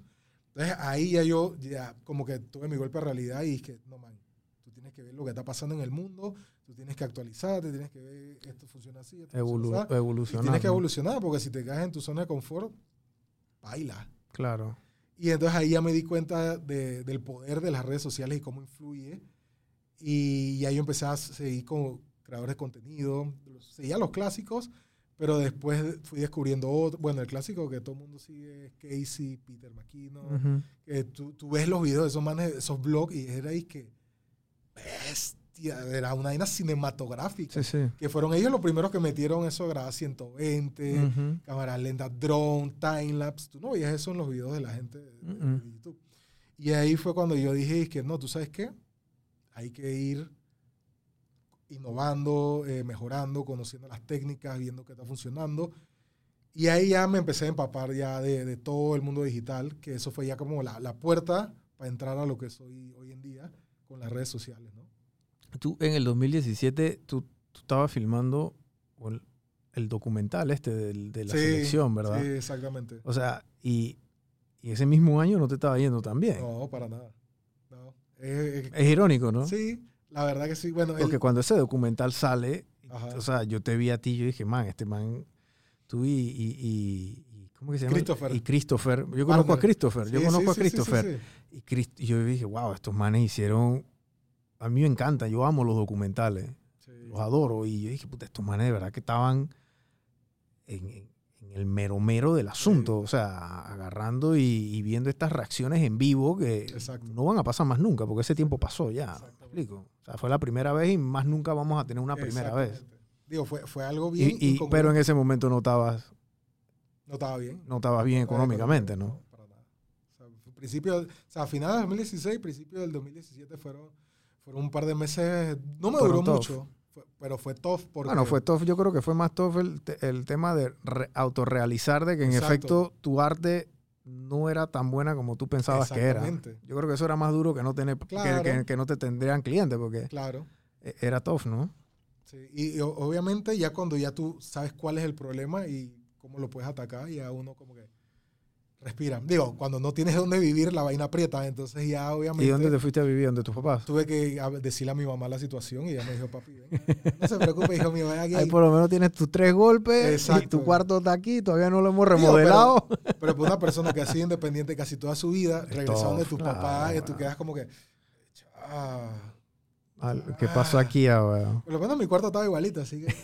Speaker 3: Entonces ahí ya yo, ya como que tuve mi golpe de realidad y dije, no man, tú tienes que ver lo que está pasando en el mundo, tú tienes que actualizarte, tienes que ver esto funciona así, esto
Speaker 2: Evolu-
Speaker 3: funciona así. Y
Speaker 2: evolucionar.
Speaker 3: tienes que evolucionar porque si te caes en tu zona de confort, baila.
Speaker 2: Claro.
Speaker 3: Y entonces ahí ya me di cuenta de- del poder de las redes sociales y cómo influye. Y ya yo empecé a seguir con creadores de contenido. Seguía los clásicos, pero después fui descubriendo otro. Bueno, el clásico que todo el mundo sigue es Casey, Peter McKinnon.
Speaker 2: Ujú.
Speaker 3: que tú, tú ves los videos de esos manes, esos blogs, y era ahí que. Bestia, era una vaina cinematográfica.
Speaker 2: Sí, sí.
Speaker 3: Que fueron ellos los primeros que metieron eso, grababa 120
Speaker 2: Ujú.
Speaker 3: cámara lenta, drone, timelapse. Tú no veías eso en los videos de la gente de, de-
Speaker 2: Mm-mm.
Speaker 3: de YouTube. Y ahí fue cuando yo dije que no, tú sabes qué, hay que ir innovando, eh, mejorando, conociendo las técnicas, viendo qué está funcionando. Y ahí ya me empecé a empapar ya de, de todo el mundo digital, que eso fue ya como la, la puerta para entrar a lo que soy hoy en día con las redes sociales, ¿no?
Speaker 2: Tú en el 2017, tú, tú estabas filmando el, el documental este del- de, la
Speaker 3: Sí,
Speaker 2: selección, ¿verdad?
Speaker 3: Sí, exactamente.
Speaker 2: O sea, y, y ese mismo año no te estaba yendo tan bien.
Speaker 3: No, para nada. No. Es- es-
Speaker 2: Es irónico, ¿no?
Speaker 3: Sí, la verdad que sí. Bueno, el-
Speaker 2: Porque cuando ese documental sale,
Speaker 3: Ajá.
Speaker 2: o sea, yo te vi a ti y yo dije, man, este man, tú y, y, ¿cómo que se llama?
Speaker 3: Christopher.
Speaker 2: Y Christopher. Yo conozco a. Christopher, yo conozco
Speaker 3: sí,
Speaker 2: a Christopher.
Speaker 3: sí.
Speaker 2: Y, y yo dije, wow, estos manes hicieron, a mí me encanta, yo amo los documentales,
Speaker 3: Sí.
Speaker 2: los adoro. Y yo dije, puta, estos manes de verdad que estaban en, el mero mero del asunto, o sea, agarrando y, y viendo estas reacciones en vivo que
Speaker 3: Exacto.
Speaker 2: no van a pasar más nunca, porque ese tiempo pasó ya. ¿me
Speaker 3: Exactamente.
Speaker 2: explico? O sea, fue la primera vez y más nunca vamos a tener una primera vez.
Speaker 3: Digo, fue, fue algo bien.
Speaker 2: y- pero en ese momento no estabas,
Speaker 3: no estaba bien.
Speaker 2: no estabas bien
Speaker 3: No
Speaker 2: económicamente, ¿no?
Speaker 3: para nada. O sea, principio, o sea, a finales del 2016, principio del 2017 fueron, fueron un par de meses. No me
Speaker 2: Fueron
Speaker 3: duró
Speaker 2: tough.
Speaker 3: mucho, pero fue tough porque.
Speaker 2: Bueno, fue tough, yo creo que fue más tough el, el tema de re- autorrealizar de que en
Speaker 3: Exacto.
Speaker 2: efecto tu arte no era tan buena como tú pensabas que era. Yo creo que eso era más duro que no tener que-
Speaker 3: Claro.
Speaker 2: que, que no te tendrían clientes porque
Speaker 3: Claro.
Speaker 2: e- era tough, ¿no?
Speaker 3: Sí, Y, y obviamente ya cuando ya tú sabes cuál es el problema y cómo lo puedes atacar, ya uno como que respira. Digo, cuando no tienes dónde vivir, la vaina aprieta, entonces ya obviamente...
Speaker 2: ¿Y dónde te fuiste a vivir? ¿Dónde tus papás?
Speaker 3: Tuve que decirle a mi mamá la situación y ella me dijo, papi, ven, no se preocupe, hijo mío, ven aquí.
Speaker 2: Ahí por lo menos tienes tus tres golpes y
Speaker 3: Exacto.
Speaker 2: tu cuarto está aquí, todavía no lo hemos
Speaker 3: Digo,
Speaker 2: remodelado.
Speaker 3: Pero para una persona que ha sido independiente casi toda su vida,
Speaker 2: Es
Speaker 3: regresando de tus papás, y tú quedas como que... "Ah".
Speaker 2: ¿Qué pasó aquí ahora?
Speaker 3: Por lo menos mi cuarto estaba igualito, así que...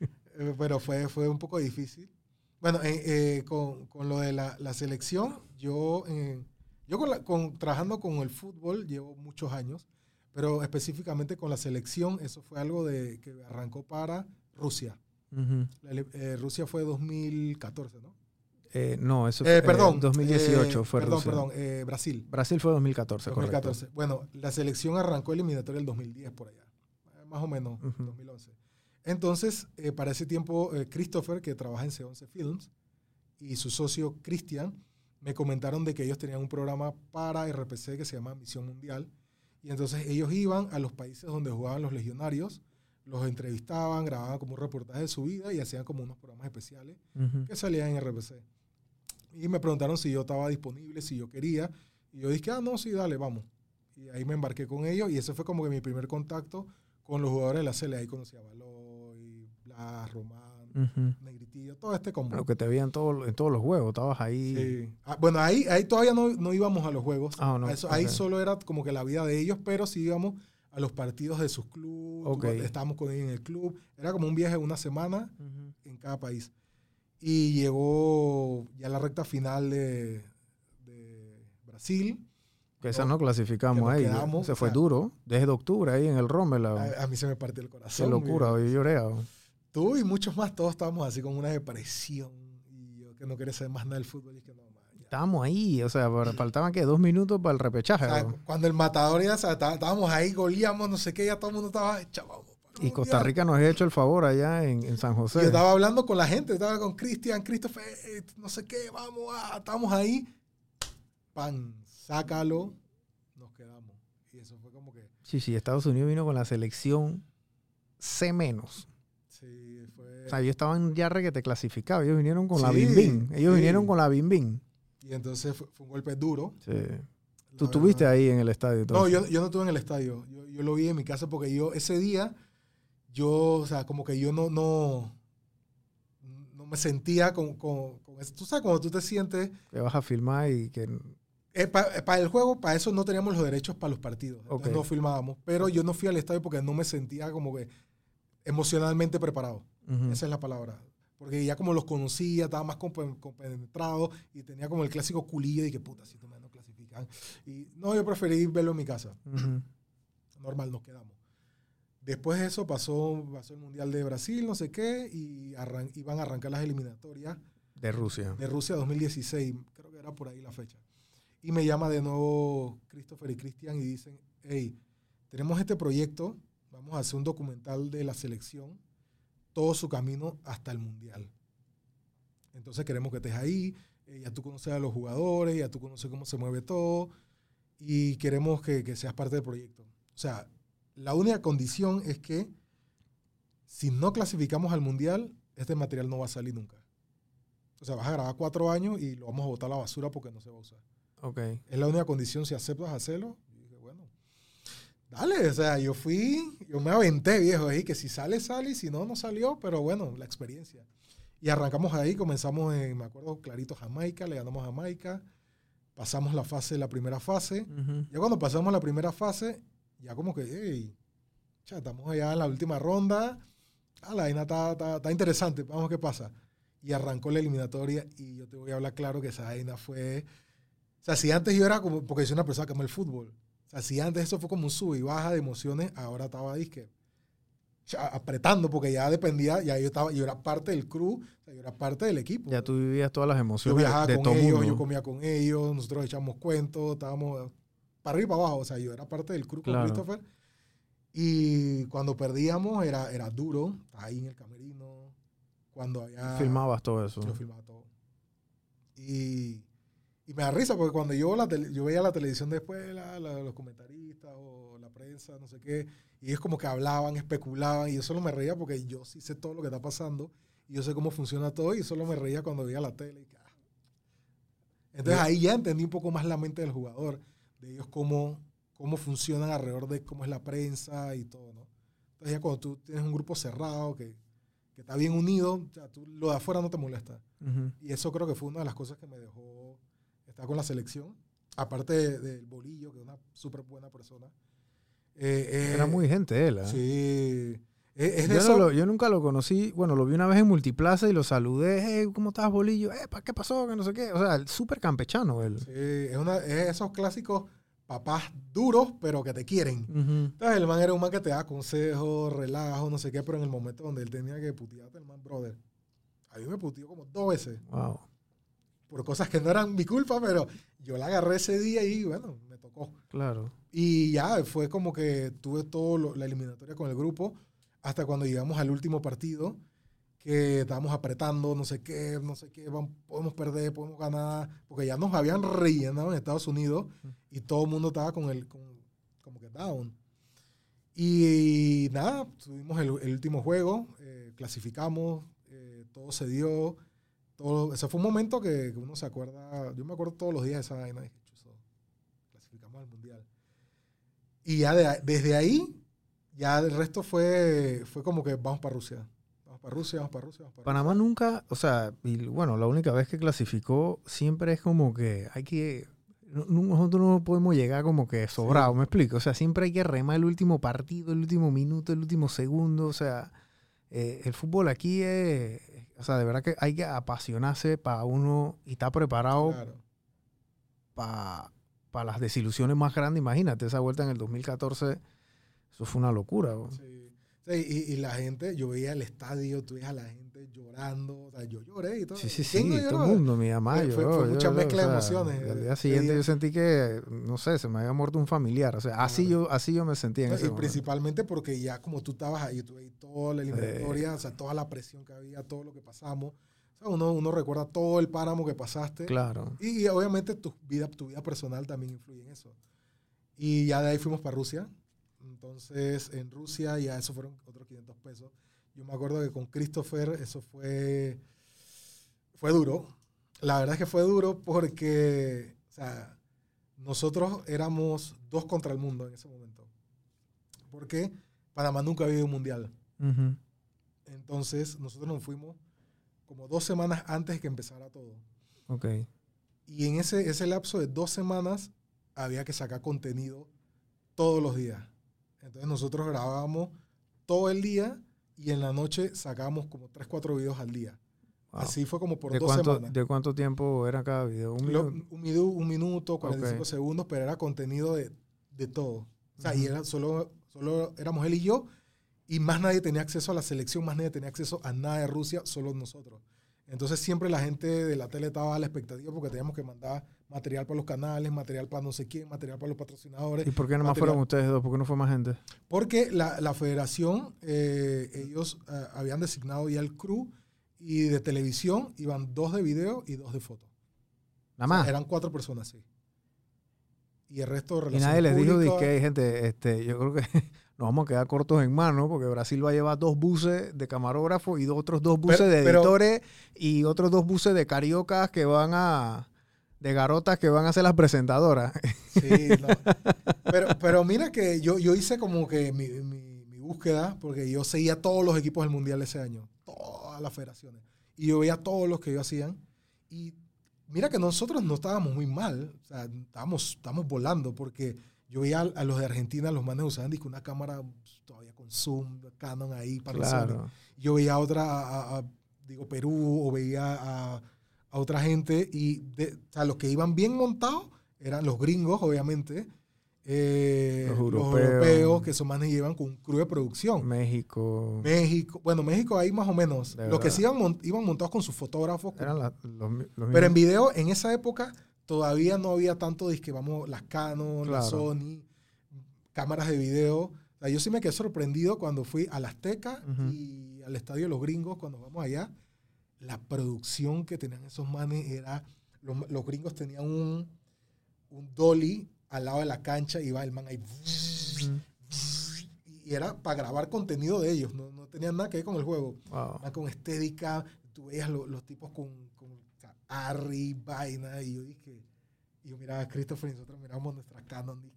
Speaker 3: Eh, Pero fue, fue un poco difícil. Bueno, eh, eh, con, con lo de la, la selección, yo, eh, yo con la- con- trabajando con el fútbol llevo muchos años, pero específicamente con la selección, eso fue algo de, que arrancó para Rusia. La ele- eh, Rusia fue 2014, ¿no?
Speaker 2: Eh, no, eso
Speaker 3: Eh,
Speaker 2: fue
Speaker 3: perdón.
Speaker 2: 2018
Speaker 3: eh,
Speaker 2: fue
Speaker 3: Perdón,
Speaker 2: Rusia.
Speaker 3: perdón, eh, Brasil.
Speaker 2: Brasil fue 2014,
Speaker 3: 2014. Bueno, la selección arrancó eliminatoria el 2010 por allá, eh, más o menos,
Speaker 2: Ujú.
Speaker 3: 2011. Entonces, eh, para ese tiempo, eh, Christopher, que trabaja en C11 Films, y su socio Christian, me comentaron de que ellos tenían un programa para RPC que se llama Misión Mundial. Y entonces ellos iban a los países donde jugaban los legionarios, los entrevistaban, grababan como un reportaje de su vida y hacían como unos programas especiales que salían en RPC. Y me preguntaron si yo estaba disponible, si yo quería. Y yo dije, ah, no, sí, dale, vamos. Y ahí me embarqué con ellos y ese fue como que mi primer contacto con los jugadores de la CL. Ahí conocí a Baloy, Blas, Román. Negritillo, todo este combo.
Speaker 2: Bueno, que te veían todo, en todos los juegos, estabas ahí.
Speaker 3: Sí. Ah, bueno, ahí, ahí todavía no, no íbamos a los juegos.
Speaker 2: Ah, no,
Speaker 3: eso- Ahí solo era como que la vida de ellos, pero sí íbamos a los partidos de sus clubes.
Speaker 2: Ok.
Speaker 3: Estábamos con ellos en el club. Era como un viaje de una semana
Speaker 2: Ujú.
Speaker 3: en cada país. Y llegó ya la recta final de, de Brasil.
Speaker 2: Que esa
Speaker 3: No,
Speaker 2: clasificamos ahí.
Speaker 3: quedamos,
Speaker 2: Se
Speaker 3: o
Speaker 2: fue
Speaker 3: sea-
Speaker 2: duro. Desde octubre ahí en el Rommel.
Speaker 3: A, a mí se me partió el
Speaker 2: Qué
Speaker 3: corazón.
Speaker 2: locura,
Speaker 3: mi-
Speaker 2: yo lloré.
Speaker 3: Tú y muchos más, todos estábamos así con una depresión. Y yo que no quería saber más nada del fútbol. Y que no, man, ya.
Speaker 2: Estábamos ahí, o sea, faltaban que dos minutos para el
Speaker 3: O
Speaker 2: repechaje.
Speaker 3: sea,
Speaker 2: ¿no?
Speaker 3: cuando el matador ya o sea, estábamos ahí, golíamos, no sé qué, ya todo el mundo estaba chaval.
Speaker 2: y Costa Rica nos ha hecho el favor allá en, en San
Speaker 3: Yo
Speaker 2: José.
Speaker 3: estaba hablando con la gente, estaba con Cristian, Christopher, eh, no sé qué, vamos, ah, estamos ahí. Pan, sácalo, nos quedamos. Y eso fue como que,
Speaker 2: Sí, sí, Estados Unidos vino con la selección C menos. Sea, ellos estaban ya requete clasificados. Ellos vinieron con la Bim Bim. Ellos
Speaker 3: sí.
Speaker 2: vinieron con la Bim Bim.
Speaker 3: Y entonces fue, fue un golpe duro.
Speaker 2: Sí.
Speaker 3: la
Speaker 2: Tú estuviste ahí en el estadio.
Speaker 3: No,
Speaker 2: entonces.
Speaker 3: yo, yo no estuve en el estadio. Yo, yo lo vi en mi casa porque yo ese día, yo, o sea, como que yo no, no, no me sentía con, con, con eso. Tú sabes, cuando tú te sientes,
Speaker 2: Que vas a filmar y que...
Speaker 3: para el juego, para eso no teníamos los derechos para los partidos. Entonces
Speaker 2: Ok.
Speaker 3: no filmábamos. Pero yo no fui al estadio porque no me sentía como que emocionalmente preparado. Esa es la palabra. Porque ya como los conocía, estaba más compen- compenetrado y tenía como el clásico culillo de que puta, si tú me no clasifican. Y no, yo preferí verlo en mi casa. Normal, nos quedamos. Después de eso pasó, pasó el Mundial de Brasil, no sé qué, y arran- iban a arrancar las eliminatorias
Speaker 2: De Rusia.
Speaker 3: de Rusia 2016, creo que era por ahí la fecha. Y me llama de nuevo Christopher y Cristian y dicen, hey, tenemos este proyecto, vamos a hacer un documental de la selección, todo su camino hasta el Mundial. Entonces queremos que estés ahí, eh, ya tú conoces a los jugadores, ya tú conoces cómo se mueve todo, y queremos que, que seas parte del proyecto. O sea, la única condición es que si no clasificamos al Mundial, este material no va a salir nunca. O sea, vas a grabar cuatro años y lo vamos a botar a la basura porque no se va a usar.
Speaker 2: Ok.
Speaker 3: Es la única condición si aceptas hacerlo. Dale. O sea, yo fui, yo me aventé, viejo, ahí, que si sale, sale, y si no, no salió, pero bueno, la experiencia. Y arrancamos ahí, comenzamos en, me acuerdo, clarito, Jamaica, le ganamos a Jamaica, pasamos la fase, la primera fase.
Speaker 2: Ujú.
Speaker 3: Ya cuando pasamos la primera fase, ya como que, hey, ya estamos allá en la última ronda. Ah, la vaina está, está- está interesante, vamos a qué pasa. Y arrancó la eliminatoria y yo te voy a hablar claro que esa vaina fue... O sea, si antes yo era como, porque soy una persona que ama el fútbol. O sea, si antes eso fue como un sub y baja de emociones, ahora estaba disque apretando porque ya dependía, ya yo estaba, yo era parte del crew, o sea, yo era parte del equipo.
Speaker 2: Ya tú vivías todas las
Speaker 3: Yo
Speaker 2: emociones
Speaker 3: viajaba
Speaker 2: de
Speaker 3: con
Speaker 2: todo
Speaker 3: ellos,
Speaker 2: mundo.
Speaker 3: yo comía con ellos, nosotros echamos cuentos, estábamos para arriba y para abajo. O sea, yo era parte del crew con. Christopher. Y cuando perdíamos era, era duro, ahí en el camerino. Cuando había.
Speaker 2: Filmabas todo eso.
Speaker 3: Yo filmaba todo. Y, y me da risa porque cuando yo, la tele- yo veía la televisión después, la- la- los comentaristas o la prensa, no sé qué, y ellos como que hablaban, especulaban, y yo solo me reía porque yo sí sé todo lo que está pasando y yo sé cómo funciona todo, y solo me reía cuando veía la tele. Y ah, Entonces ahí ya entendí un poco más la mente del jugador, de ellos cómo, cómo funcionan alrededor de cómo es la prensa y todo, ¿no? Entonces ya cuando tú tienes un grupo cerrado que, que está bien unido, o sea, tú, lo de afuera no te molesta.
Speaker 2: Ujú.
Speaker 3: Y eso creo que fue una de las cosas que me dejó estar con la selección. Aparte de- del Bolillo, que es una súper buena persona. Eh, eh,
Speaker 2: Era muy gente él. ¿eh?
Speaker 3: Sí. Es, de
Speaker 2: Yo, no
Speaker 3: eso-
Speaker 2: lo- yo nunca lo conocí. Bueno, lo vi una vez en Multiplaza y lo saludé. Hey, ¿Cómo estás, Bolillo? Eh, ¿pa- ¿Qué pasó? Que no sé qué. O sea, súper campechano él.
Speaker 3: sí, es, una, es esos clásicos papás duros, pero que te quieren.
Speaker 2: Ujú.
Speaker 3: Entonces, el man era un man que te da consejos, relajo, no sé qué, pero en el momento donde él tenía que putearte, el man, brother, a mí me puteó como dos veces
Speaker 2: Wow.
Speaker 3: Por cosas que no eran mi culpa, pero yo la agarré ese día y bueno, me tocó.
Speaker 2: Claro.
Speaker 3: Y ya fue como que tuve toda la eliminatoria con el grupo hasta cuando llegamos al último partido, que estábamos apretando, no sé qué, no sé qué, vam- podemos perder, podemos ganar, porque ya nos habían rellenado en Estados Unidos y todo el mundo estaba con el, con- como que down. Y, nada, tuvimos el, el último juego, eh, clasificamos, eh, todo se dio. Todo, ese fue un momento que, que uno se acuerda, yo me acuerdo todos los días de esa vaina, dije, "Chuzo, clasificamos al mundial. Y ya de- desde ahí, ya el resto fue, fue como que vamos para Rusia. Vamos para Rusia, vamos para Rusia, vamos para
Speaker 2: Panamá nunca, o sea, y bueno, la única vez que clasificó siempre es como que hay que. no- no- Nosotros no podemos llegar como que sobrado, me explico. O sea, siempre hay que remar el último partido, el último minuto, el último segundo. O sea, eh, el fútbol aquí es. O sea, de verdad que hay que apasionarse para uno y estar preparado
Speaker 3: Claro.
Speaker 2: para las desilusiones más grandes. Imagínate, esa vuelta en el 2014, eso fue una locura. bro.
Speaker 3: Sí. Sí, y, y la gente, yo veía el estadio, tú veías a la gente llorando, o sea, yo lloré y todo.
Speaker 2: Sí, sí,
Speaker 3: ¿Quién
Speaker 2: sí,
Speaker 3: no
Speaker 2: todo el mundo, mi mamá.
Speaker 3: Fue-
Speaker 2: lloró,
Speaker 3: fue mucha mezcla de
Speaker 2: o sea,
Speaker 3: emociones,
Speaker 2: Al día siguiente
Speaker 3: día.
Speaker 2: yo sentí que, no sé, se me había muerto un familiar. O sea, así,
Speaker 3: Claro.
Speaker 2: yo, así yo me sentía en
Speaker 3: No,
Speaker 2: ese
Speaker 3: y
Speaker 2: momento.
Speaker 3: principalmente porque ya como tú estabas ahí, tú veías toda la eliminatoria, o sea, toda la presión que había, todo lo que pasamos. Uno, uno recuerda todo el páramo que pasaste.
Speaker 2: Claro.
Speaker 3: Y, obviamente tu vida, tu vida personal también influye en eso. Y ya de ahí fuimos para Rusia. Entonces, en Rusia ya eso fueron otros 500 pesos. Yo me acuerdo que con Christopher eso fue, fue duro. La verdad es que fue duro porque, o sea, nosotros éramos dos contra el mundo en ese momento. Porque Panamá nunca había ido a un mundial. Entonces, nosotros nos fuimos como dos semanas antes de que empezara todo.
Speaker 2: Ok.
Speaker 3: Y en ese, ese lapso de dos semanas había que sacar contenido todos los días. Entonces nosotros grabábamos todo el día y en la noche sacábamos como 3, 4 videos al día.
Speaker 2: Wow.
Speaker 3: Así fue como por
Speaker 2: ¿De,
Speaker 3: dos
Speaker 2: cuánto,
Speaker 3: semanas.
Speaker 2: ¿De cuánto tiempo era cada video? ¿Un
Speaker 3: Lo-
Speaker 2: minuto?
Speaker 3: un, minuto, un minuto, 45
Speaker 2: Ok.
Speaker 3: segundos, pero era contenido de, de todo. O sea, y
Speaker 2: Ujú.
Speaker 3: era solo, solo éramos él y yo y más nadie tenía acceso a la selección, más nadie tenía acceso a nada de Rusia, solo nosotros. Entonces siempre la gente de la tele estaba a la expectativa porque teníamos que mandar material para los canales, material para no sé quién, material para los patrocinadores.
Speaker 2: ¿Y por qué nomás
Speaker 3: material-
Speaker 2: fueron ustedes dos? ¿Por qué no fue más gente?
Speaker 3: Porque la, la federación, eh, ellos eh, habían designado ya el crew y de televisión iban dos de video y dos de foto.
Speaker 2: Nada
Speaker 3: O sea,
Speaker 2: más.
Speaker 3: eran cuatro personas, sí. Y el resto de
Speaker 2: Y
Speaker 3: relaciones
Speaker 2: nadie les dijo,
Speaker 3: públicas-
Speaker 2: que gente, este, yo creo que nos vamos a quedar cortos en mano porque Brasil va a llevar dos buses de camarógrafo y dos- otros dos buses
Speaker 3: Pero-
Speaker 2: de
Speaker 3: pero-
Speaker 2: editores y otros dos buses de cariocas que van a, de garotas que van a ser las presentadoras.
Speaker 3: Sí, no. pero, pero mira que yo, yo hice como que mi, mi- mi búsqueda, porque yo seguía todos los equipos del Mundial ese año, todas las federaciones. Y yo veía todos los que ellos hacían. Y mira que nosotros no estábamos muy mal, o sea, estábamos, estábamos volando, porque yo veía a, a los de Argentina, los manes usaban dizque, una cámara pues, todavía con zoom, Canon ahí, para
Speaker 2: Claro.
Speaker 3: yo veía otra, a- a, digo, Perú, o veía a, a otra gente, y de, o sea, los que iban bien montados eran los gringos, obviamente, eh,
Speaker 2: Los
Speaker 3: los,
Speaker 2: europeos.
Speaker 3: europeos. que son más llevan con un crew de producción.
Speaker 2: México.
Speaker 3: México, bueno, México ahí más o menos.
Speaker 2: De
Speaker 3: Los que sí iban, iban montados con sus fotógrafos. con-
Speaker 2: Eran la- los, mi- los
Speaker 3: pero en video, en esa época, todavía no había tanto disque, vamos, las Canon, las. Sony, cámaras de video. O sea, yo sí me quedé sorprendido cuando fui al Azteca
Speaker 2: Ujú.
Speaker 3: y al Estadio de los Gringos, cuando vamos allá. La producción que tenían esos manes era. Los, los gringos tenían un, un dolly al lado de la cancha y iba el man ahí. Y era para grabar contenido de ellos, no, no tenían nada que ver con el juego
Speaker 2: Wow.
Speaker 3: con estética, tú veías lo- los tipos con, con- o sea, Arri, vaina, y yo dije, y yo miraba a Christopher y nosotros miramos nuestra Canon, dije,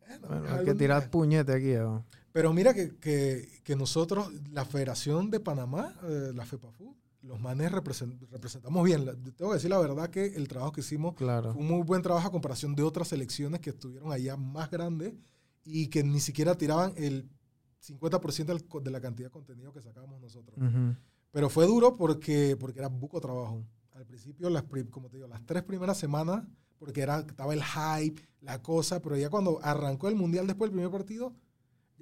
Speaker 3: bueno,
Speaker 2: Bueno, hay que tirar puñete aquí. ¿no?
Speaker 3: Pero mira que, que- que nosotros, la Federación de Panamá, eh, la FEPAFU, los manes represent- representamos bien. La- tengo que decir la verdad que el trabajo que hicimos
Speaker 2: Claro.
Speaker 3: fue un muy buen trabajo a comparación de otras selecciones que estuvieron allá más grandes y que ni siquiera tiraban el 50% del co- de la cantidad de contenido que sacábamos nosotros.
Speaker 2: Ujú.
Speaker 3: Pero fue duro porque, porque era buco trabajo. Al principio, las, como te digo, las tres primeras semanas, porque era, estaba el hype, la cosa, pero ya cuando arrancó el Mundial después del primer partido,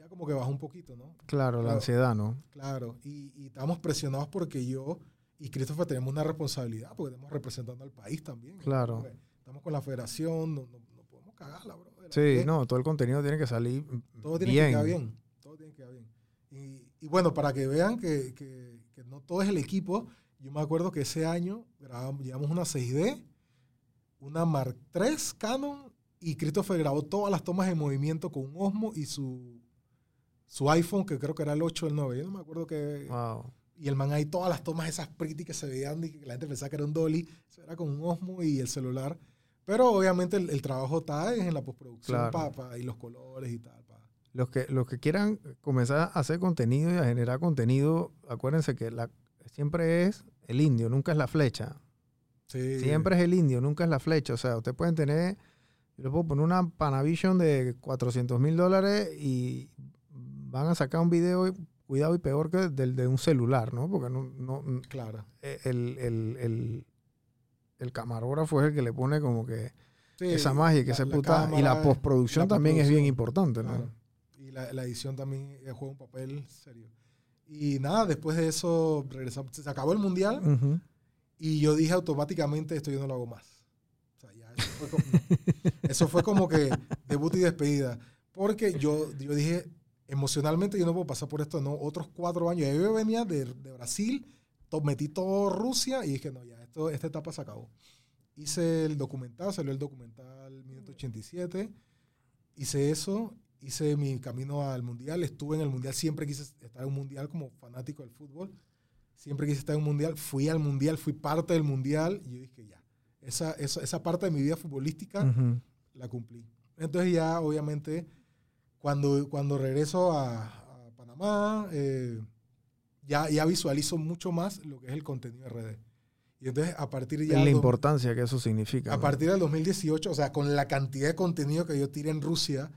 Speaker 3: ya como que bajó un poquito, ¿no?
Speaker 2: Claro, la ansiedad, ¿no?
Speaker 3: Claro, y, y estábamos presionados porque yo y Christopher tenemos una responsabilidad, porque estamos representando al país también.
Speaker 2: Claro.
Speaker 3: Estamos con la federación, no, no- no podemos cagarla, bro.
Speaker 2: Sí, no, todo el contenido tiene que salir
Speaker 3: Todo tiene
Speaker 2: bien.
Speaker 3: que quedar bien. Todo tiene que quedar bien. Y, y bueno, para que vean que, que- que no todo es el equipo, yo me acuerdo que ese año grabamos, llevamos una 6D, una Mark III Canon, y Christopher grabó todas las tomas en movimiento con un Osmo y su, su iPhone, que creo que era el 8 o el 9. Yo no me acuerdo que.
Speaker 2: Wow.
Speaker 3: Y el man ahí, todas las tomas esas pretty que se veían y que la gente pensaba que era un dolly, eso era con un Osmo y el celular. Pero obviamente el, el trabajo está en la postproducción
Speaker 2: Claro.
Speaker 3: pa- pa- y los colores y tal. pa.
Speaker 2: Los que, los que quieran comenzar a hacer contenido y a generar contenido, acuérdense que la, siempre es el indio, nunca es la flecha.
Speaker 3: Sí.
Speaker 2: Siempre es el indio, nunca es la flecha. O sea, ustedes pueden tener, yo les puedo poner una Panavision de 400 mil dólares y van a sacar un video, cuidado y peor que del de un celular, ¿no? Porque no, no,
Speaker 3: Claro.
Speaker 2: el, el, el, el camarógrafo es el que le pone como que
Speaker 3: Sí,
Speaker 2: esa magia, que
Speaker 3: la-
Speaker 2: se puta. Y la postproducción
Speaker 3: la
Speaker 2: también es bien importante, ¿no?
Speaker 3: claro. Y la, la edición también eh, juega un papel serio. Y nada, después de eso regresamos. Se acabó el mundial
Speaker 2: Ujú.
Speaker 3: y yo dije automáticamente esto yo no lo hago más. O sea, ya eso fue como, eso fue como que debut y despedida. Porque yo, yo dije, emocionalmente yo no puedo pasar por esto, no, otros cuatro años. Yo venía de, de Brasil, to- metí todo Rusia y dije, no, ya, esto, esta etapa se acabó. Hice el documental, salió el documental Minuto 87, hice eso, hice mi camino al Mundial, estuve en el Mundial, siempre quise estar en un Mundial como fanático del fútbol, siempre quise estar en un Mundial, fui al Mundial, fui parte del Mundial y yo dije, ya, esa, esa, esa parte de mi vida futbolística la cumplí. Entonces ya, obviamente, cuando, cuando regreso a, a Panamá, eh, ya, ya visualizo mucho más lo que es el contenido de redes. Y entonces, a partir ya...
Speaker 2: la importancia que eso significa.
Speaker 3: a
Speaker 2: ¿no?
Speaker 3: partir del 2018, o sea, con la cantidad de contenido que yo tiré en Rusia,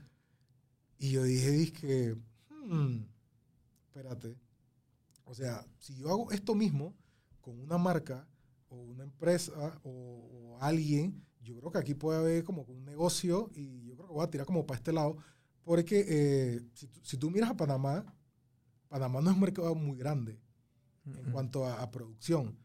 Speaker 3: y yo dije, dije, hmm, espérate. O sea, si yo hago esto mismo con una marca o una empresa o, o alguien, yo creo que aquí puede haber como un negocio y yo creo que voy a tirar como para este lado, porque eh, si, tú, si tú miras a Panamá, Panamá no es un mercado muy grande en
Speaker 2: Ujú.
Speaker 3: cuanto a, a producción.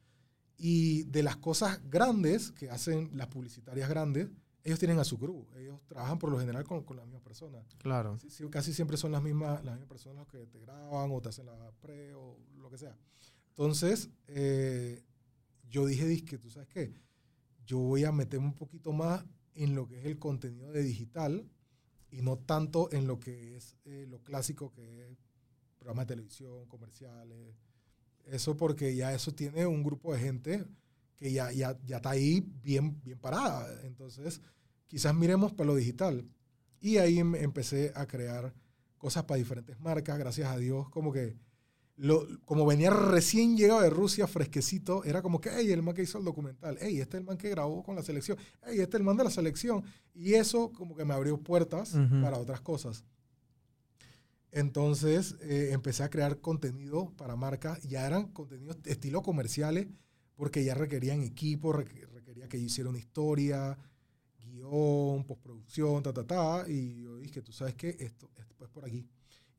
Speaker 3: Y de las cosas grandes que hacen las publicitarias grandes, ellos tienen a su crew. Ellos trabajan por lo general con, con las mismas personas.
Speaker 2: Claro.
Speaker 3: Sí, sí, casi siempre son las mismas, las mismas personas las que te graban o te hacen la pre o lo que sea. Entonces, eh, yo dije, disque, ¿tú sabes qué? Yo voy a meterme un poquito más en lo que es el contenido de digital y no tanto en lo que es eh, lo clásico que es programas de televisión, comerciales. Eso porque ya eso tiene un grupo de gente que ya, ya, ya está ahí bien, bien parada. Entonces, quizás miremos para lo digital. Y ahí em- empecé a crear cosas para diferentes marcas, gracias a Dios, como que lo, como venía recién llegado de Rusia, fresquecito, era como que, hey, el man que hizo el documental, hey, este es el man que grabó con la selección, hey, este es el man de la selección. Y eso como que me abrió puertas
Speaker 2: Ujú.
Speaker 3: para otras cosas. Entonces eh, empecé a crear contenido para marcas, ya eran contenidos estilo comerciales, porque ya requerían equipo, requ- requería que yo hiciera una historia, guion, postproducción, ta, ta, ta. Y yo dije, tú sabes que esto, esto es por aquí.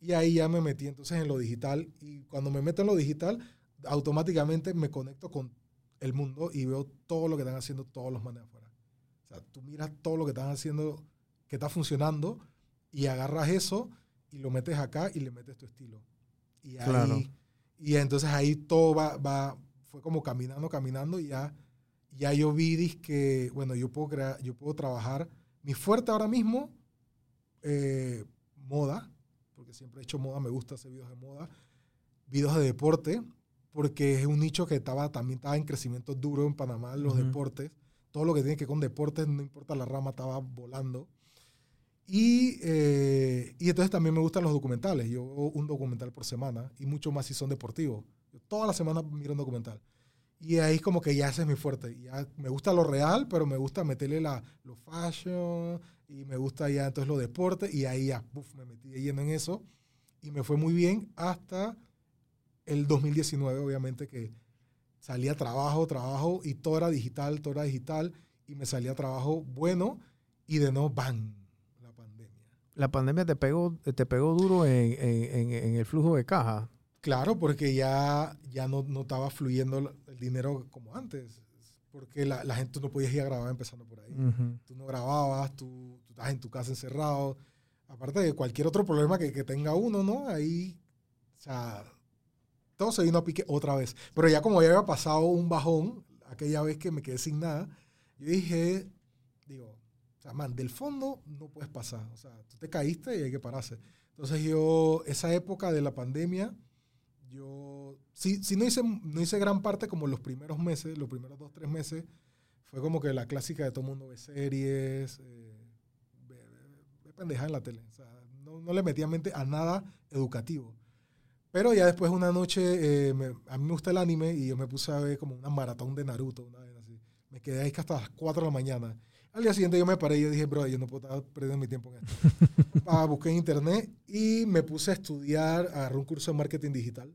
Speaker 3: Y ahí ya me metí entonces en lo digital. Y cuando me meto en lo digital, automáticamente me conecto con el mundo y veo todo lo que están haciendo todos los manes afuera. O sea, tú miras todo lo que están haciendo, que está funcionando, y agarras eso y lo metes acá y le metes tu estilo. Y ahí,
Speaker 2: Claro.
Speaker 3: y entonces ahí todo va, va, fue como caminando, caminando y ya, ya yo vi que, bueno, yo puedo crear, yo puedo trabajar. Mi fuerte ahora mismo, eh, moda, porque siempre he hecho moda, me gusta hacer videos de moda, videos de deporte, porque es un nicho que estaba, también estaba en crecimiento duro en Panamá, los
Speaker 2: Ujú.
Speaker 3: deportes. Todo lo que tiene que ver con deportes, no importa la rama, estaba volando. Y, eh, y entonces también me gustan los documentales. Yo hago un documental por semana y mucho más si son deportivos. Yo toda la semana miro un documental. Y ahí como que ya ese es mi fuerte. Ya me gusta lo real, pero me gusta meterle la, lo fashion y me gusta ya entonces los deportes y ahí ya, me metí de lleno en eso y me fue muy bien hasta el 2019, obviamente que salía trabajo, trabajo y todo era digital, todo era digital y me salía trabajo bueno y de nuevo, ¡bam! La pandemia.
Speaker 2: La pandemia te pegó, te pegó duro en, en- en- en el flujo de caja.
Speaker 3: Claro, porque ya, ya no, no estaba fluyendo el dinero como antes, porque la, la gente no podía ir a grabar empezando por ahí.
Speaker 2: Ujú.
Speaker 3: Tú no grababas, tú, tú estás en tu casa encerrado. Aparte de cualquier otro problema que, que tenga uno, ¿no? Ahí, o sea, todo se vino a pique otra vez. Pero ya como ya había pasado un bajón, aquella vez que me quedé sin nada, yo dije, digo, o sea, man, del fondo no puedes pasar. O sea, tú te caíste y hay que pararse. Entonces yo, esa época de la pandemia, yo, sí, sí no, hice, no hice gran parte como los primeros meses, los primeros dos, tres meses, fue como que la clásica de todo el mundo ve series, eh, ve, ve- en la tele. O sea, no, no le metía mente a nada educativo. Pero ya después una noche, eh, me- a mí me gusta el anime y yo me puse a ver como una maratón de Naruto, una vez así. Me quedé ahí hasta las 4 de la mañana. Al día siguiente yo me paré y yo dije, bro, yo no puedo estar perdiendo mi tiempo en esto. Ah, busqué en internet y me puse a estudiar, agarré un curso de marketing digital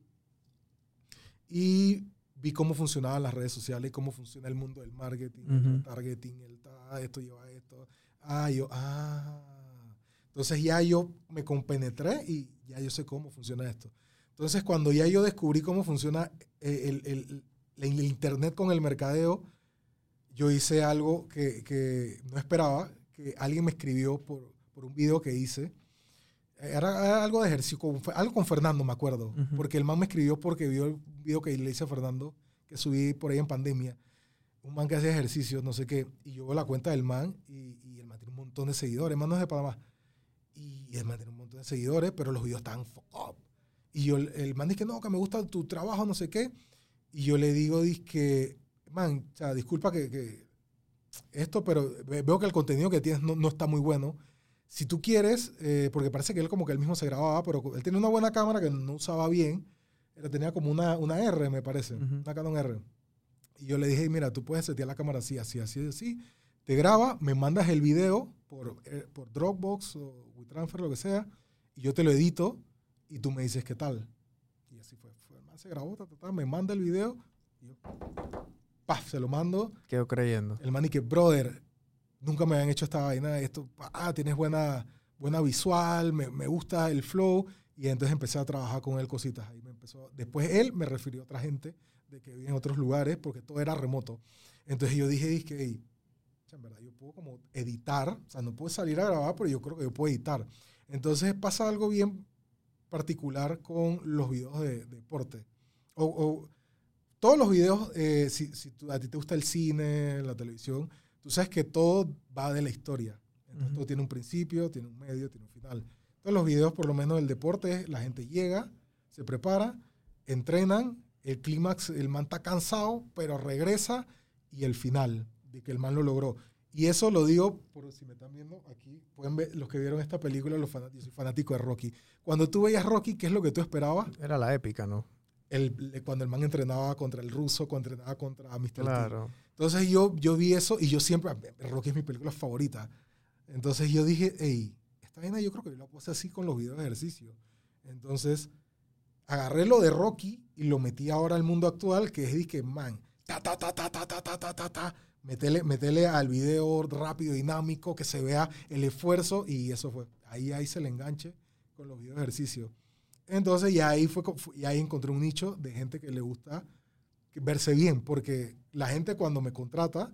Speaker 3: y vi cómo funcionaban las redes sociales y cómo funciona el mundo del marketing,
Speaker 2: Ujú.
Speaker 3: el targeting, el ta- esto lleva a esto. Ah, yo, ah. Entonces ya yo me compenetré y ya yo sé cómo funciona esto. Entonces cuando ya yo descubrí cómo funciona eh, el, el- el- el internet con el mercadeo, yo hice algo que, que no esperaba, que alguien me escribió por, por un video que hice. Era, era algo de ejercicio, con- algo con Fernando, me acuerdo. Porque el man me escribió porque vio el video que le hice a Fernando, que subí por ahí en pandemia. Un man que hacía ejercicio, no sé qué. Y yo veo la cuenta del man y, y el man tiene un montón de seguidores. El man no es de Panamá. Y el man tiene un montón de seguidores, pero los videos están up. Y yo, el man dice que no, que me gusta tu trabajo, no sé qué. Y yo le digo, que man, o sea, disculpa que, que esto, pero ve- veo que el contenido que tienes no, no está muy bueno. Si tú quieres, eh, porque parece que él como que él mismo se grababa, pero él tenía una buena cámara que no usaba bien. Era, tenía como una, una R, me parece, una Canon R. Y yo le dije, mira, tú puedes setear la cámara así, así, así, así. Te graba, me mandas el video por, eh, por Dropbox o WeTransfer, lo que sea, y yo te lo edito y tú me dices qué tal. Y así fue. fue el man se grabó, ta, ta, ta, me manda el video, y yo, paf, se lo mando.
Speaker 2: Quedo creyendo.
Speaker 3: El man y que, brother, nunca me habían hecho esta vaina, esto, ah, tienes buena, buena visual, me, me gusta el flow. Y entonces empecé a trabajar con él cositas. Ahí me empezó, después él me refirió a otra gente de que vivía en otros lugares porque todo era remoto. Entonces yo dije, dije, hey, en verdad yo puedo como editar, o sea, no puedo salir a grabar, pero yo creo que yo puedo editar. Entonces pasa algo bien particular con los videos de, de deporte. O, o todos los videos, eh, si, si tú- a ti te gusta el cine, la televisión, tú sabes que todo va de la historia. Entonces, todo tiene un principio, tiene un medio, tiene un final. Entonces los videos, por lo menos del deporte, la gente llega, se prepara, entrenan, el clímax, el man está cansado, pero regresa y el final, de que el man lo logró. Y eso lo digo, por si me están viendo aquí, pueden ver los que vieron esta película, los fanáticos, yo soy fanático de Rocky. Cuando tú veías Rocky, ¿qué es lo que tú esperabas?
Speaker 2: Era la épica, ¿no?
Speaker 3: El, cuando el man entrenaba contra el ruso, cuando entrenaba contra Mr. T.
Speaker 2: Claro.
Speaker 3: Entonces yo, yo vi eso y yo siempre, Rocky es mi película favorita. Entonces yo dije, hey, esta vaina yo creo que yo la puedo hacer así con los videos de ejercicio. Entonces agarré lo de Rocky y lo metí ahora al mundo actual, que es que, man, ta, ta, ta, ta, ta, ta, ta, ta, ta, ta, metele, metele al video rápido, dinámico, que se vea el esfuerzo y eso fue. Ahí, ahí se le enganche con los videos de ejercicio. Entonces ya ahí, fue, y ahí encontré un nicho de gente que le gusta verse bien, porque la gente cuando me contrata,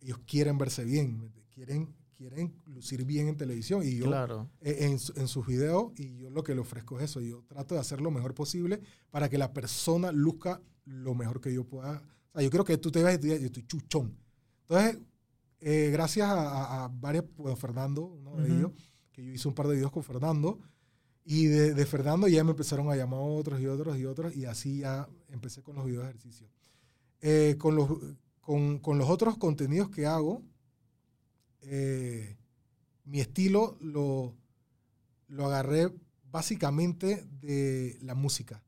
Speaker 3: ellos quieren verse bien, quieren, quieren lucir bien en televisión y yo
Speaker 2: Claro.
Speaker 3: eh, en, en sus videos y yo lo que le ofrezco es eso, yo trato de hacer lo mejor posible para que la persona luzca lo mejor que yo pueda. O sea, yo quiero que tú te veas y tú digas, yo estoy chuchón. Entonces, eh, gracias a, a- a varios, bueno, Fernando, uno de
Speaker 2: Ujú.
Speaker 3: ellos, que yo hice un par de videos con Fernando, Y de, de Fernando ya me empezaron a llamar otros y otros y otros y así ya empecé con los videos de ejercicio. Eh, con, los, con, con los otros contenidos que hago, eh, mi estilo lo, lo agarré básicamente de la música.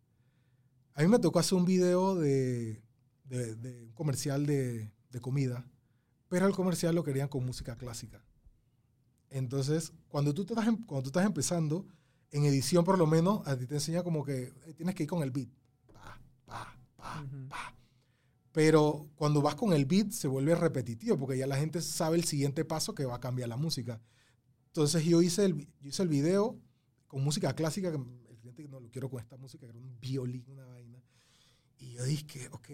Speaker 3: A mí me tocó hacer un video de, de- de un comercial de, de comida, pero el comercial lo querían con música clásica. Entonces, cuando tú, estás, em- cuando tú estás empezando, en edición por lo menos, a ti te enseña como que eh, tienes que ir con el beat. Pa, pa, pa,
Speaker 2: Ujú.
Speaker 3: pa. Pero cuando vas con el beat se vuelve repetitivo porque ya la gente sabe el siguiente paso que va a cambiar la música. Entonces yo hice el, yo hice el video con música clásica, que el cliente no lo quiero con esta música, que era un violín, una vaina. Y yo dije, ok,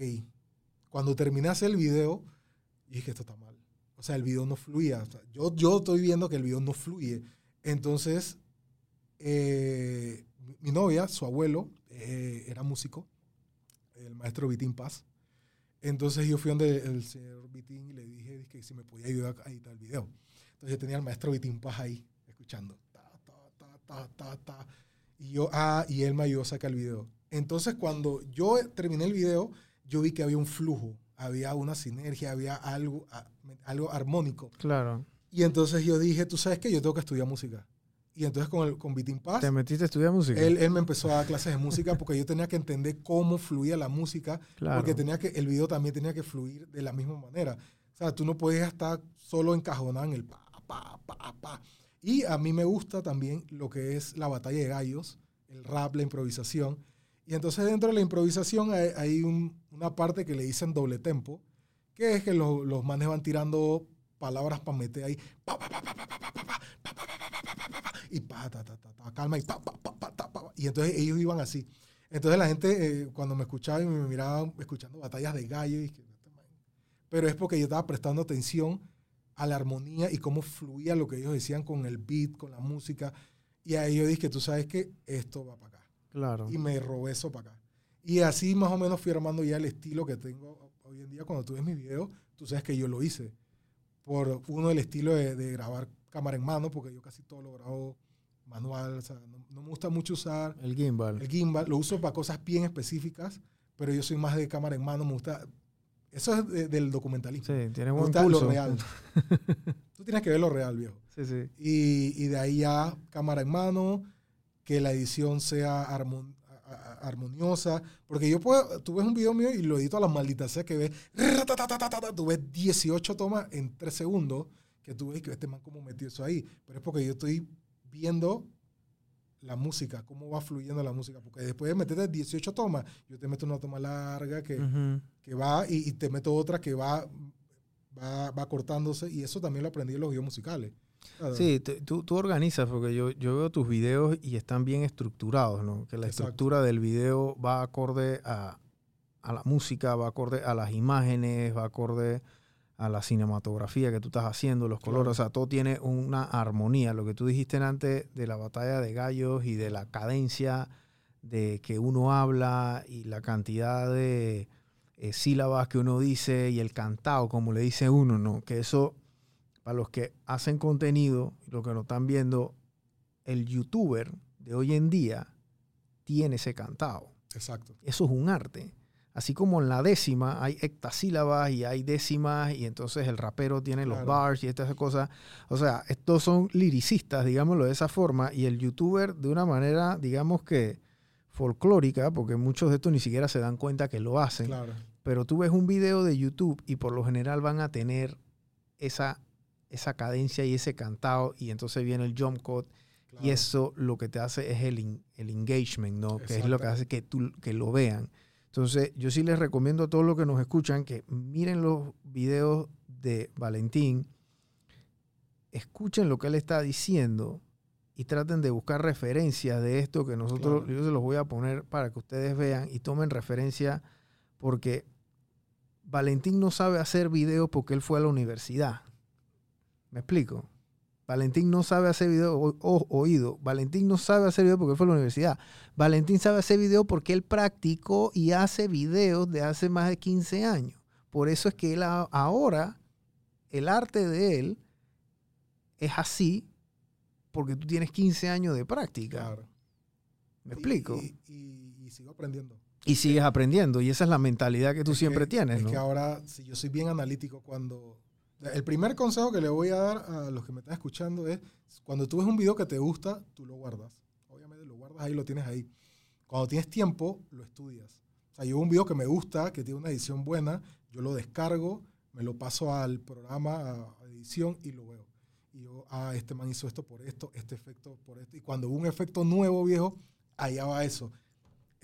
Speaker 3: cuando hacer el video, dije, esto está mal. O sea, el video no fluía. O sea, yo, yo estoy viendo que el video no fluye. Entonces, eh, mi- novia, su abuelo, eh, era músico, el maestro Vitín Paz. Entonces yo fui donde el señor Vitín y le dije que si me podía ayudar a editar el video. Entonces yo tenía al maestro Vitín Paz ahí, escuchando. Ta, ta, ta. Y yo, ah, y él me ayudó a sacar el video. Entonces cuando yo terminé el video, yo vi que había un flujo, había una sinergia, había algo, algo armónico.
Speaker 2: Claro.
Speaker 3: Y entonces yo dije, tú sabes que yo tengo que estudiar música. Y entonces con, el, con Vitín Paz.
Speaker 2: ¿Te metiste a estudiar música?
Speaker 3: Él, él, me empezó a dar clases de música porque yo tenía que entender cómo fluía la música.
Speaker 2: Claro.
Speaker 3: Porque tenía que, el video también tenía que fluir de la misma manera. O sea, tú no podías estar solo encajonado en el pa, pa, pa, pa. Y a mí me gusta también lo que es la batalla de gallos, el rap, la improvisación. Y entonces dentro de la improvisación hay, hay un, una parte que le dicen doble tempo, que es que los, los manes van tirando palabras para meter ahí. Pa, pa, pa, pa, pa, pa, y pa, ta, ta, ta, ta, calma, y pa, pa, pa, pa, ta, pa, pa. Y entonces ellos iban así. Entonces la gente, eh, cuando me escuchaba y me miraba escuchando batallas de gallo, y que, pero es porque yo estaba prestando atención a la armonía y cómo fluía lo que ellos decían con el beat, con la música. Y ahí yo dije, tú sabes que esto va para acá.
Speaker 2: Claro.
Speaker 3: Y me robé eso para acá. Y así más o menos fui armando ya el estilo que tengo hoy en día. Cuando tú ves mis videos, tú sabes que yo lo hice. Por uno, el estilo de, de grabar cámara en mano, porque yo casi todo lo grabo manual. O sea, no, no me gusta mucho usar
Speaker 2: El gimbal.
Speaker 3: el gimbal. Lo uso para cosas bien específicas, pero yo soy más de cámara en mano. Me gusta. Eso es de- del documentalismo.
Speaker 2: Sí, tiene
Speaker 3: me
Speaker 2: buen
Speaker 3: gusta
Speaker 2: pulso.
Speaker 3: lo real. Tú tienes que ver lo real, viejo.
Speaker 2: Sí, sí.
Speaker 3: Y, y de ahí ya cámara en mano, que la edición sea armon- armoniosa. Porque yo puedo, tú ves un video mío y lo edito a la maldita sea que ves, tú ves 18 tomas en 3 segundos, que tú ves que este man como metió eso ahí. Pero es porque yo estoy viendo la música, cómo va fluyendo la música. Porque después de meterte 18 tomas, yo te meto una toma larga que,
Speaker 2: Ujú.
Speaker 3: que va y, y te meto otra que va, va, va cortándose. Y eso también lo aprendí en los videos musicales. Claro.
Speaker 2: Sí, te- tú, tú organizas, porque yo, yo veo tus videos y están bien estructurados, ¿no? Que la
Speaker 3: Exacto.
Speaker 2: estructura del video va acorde a, a la música, va acorde a las imágenes, va acorde a la cinematografía que tú estás haciendo, los colores, o sea, todo tiene una armonía. Lo que tú dijiste antes de la batalla de gallos y de la cadencia de que uno habla y la cantidad de eh, sílabas que uno dice y el cantado, como le dice uno, ¿no? Que eso, para los que hacen contenido, los que lo están viendo, el youtuber de hoy en día tiene ese cantado.
Speaker 3: Exacto.
Speaker 2: Eso es un arte. Así como en la décima hay hectasílabas y hay décimas y entonces el rapero tiene los bars y estas cosas. O sea, estos son liricistas, digámoslo de esa forma, y el youtuber de una manera, digamos que folclórica, porque muchos de estos ni siquiera se dan cuenta que lo hacen,
Speaker 3: Claro.
Speaker 2: pero tú ves un video de YouTube y por lo general van a tener esa, esa cadencia y ese cantado y entonces viene el jump cut
Speaker 3: claro.
Speaker 2: y eso lo que te hace es el, el engagement, ¿no? Que es lo que hace que, tú, que lo vean. Entonces, yo sí les recomiendo a todos los que nos escuchan que miren los videos de Valentín, escuchen lo que él está diciendo y traten de buscar referencias de esto que nosotros,
Speaker 3: Claro.
Speaker 2: yo se los voy a poner para que ustedes vean y tomen referencia porque Valentín no sabe hacer videos porque él fue a la universidad. ¿Me explico? Valentín no sabe hacer video, o, o- oído. Valentín no sabe hacer video porque él fue a la universidad. Valentín sabe hacer video porque él practicó y hace videos de hace más de 15 años. Por eso es que él a- ahora, el arte de él es así porque tú tienes 15 años de práctica.
Speaker 3: Claro.
Speaker 2: ¿Me
Speaker 3: Y-
Speaker 2: explico?
Speaker 3: Y, y- y sigo aprendiendo.
Speaker 2: Y sigues aprendiendo. Y esa es la mentalidad que tú
Speaker 3: Es
Speaker 2: siempre
Speaker 3: que-
Speaker 2: tienes,
Speaker 3: Es
Speaker 2: ¿no?
Speaker 3: que ahora, si yo soy bien analítico, cuando. El primer consejo que le voy a dar a los que me están escuchando es: cuando tú ves un video que te gusta, tú lo guardas. Obviamente lo guardas ahí, lo tienes ahí. Cuando tienes tiempo, lo estudias. O sea, yo un video que me gusta, que tiene una edición buena, yo lo descargo, me lo paso al programa, a, edición y lo veo. Y yo, ah, este man hizo esto por esto, este efecto por esto. Y cuando veo un efecto nuevo, viejo, allá va eso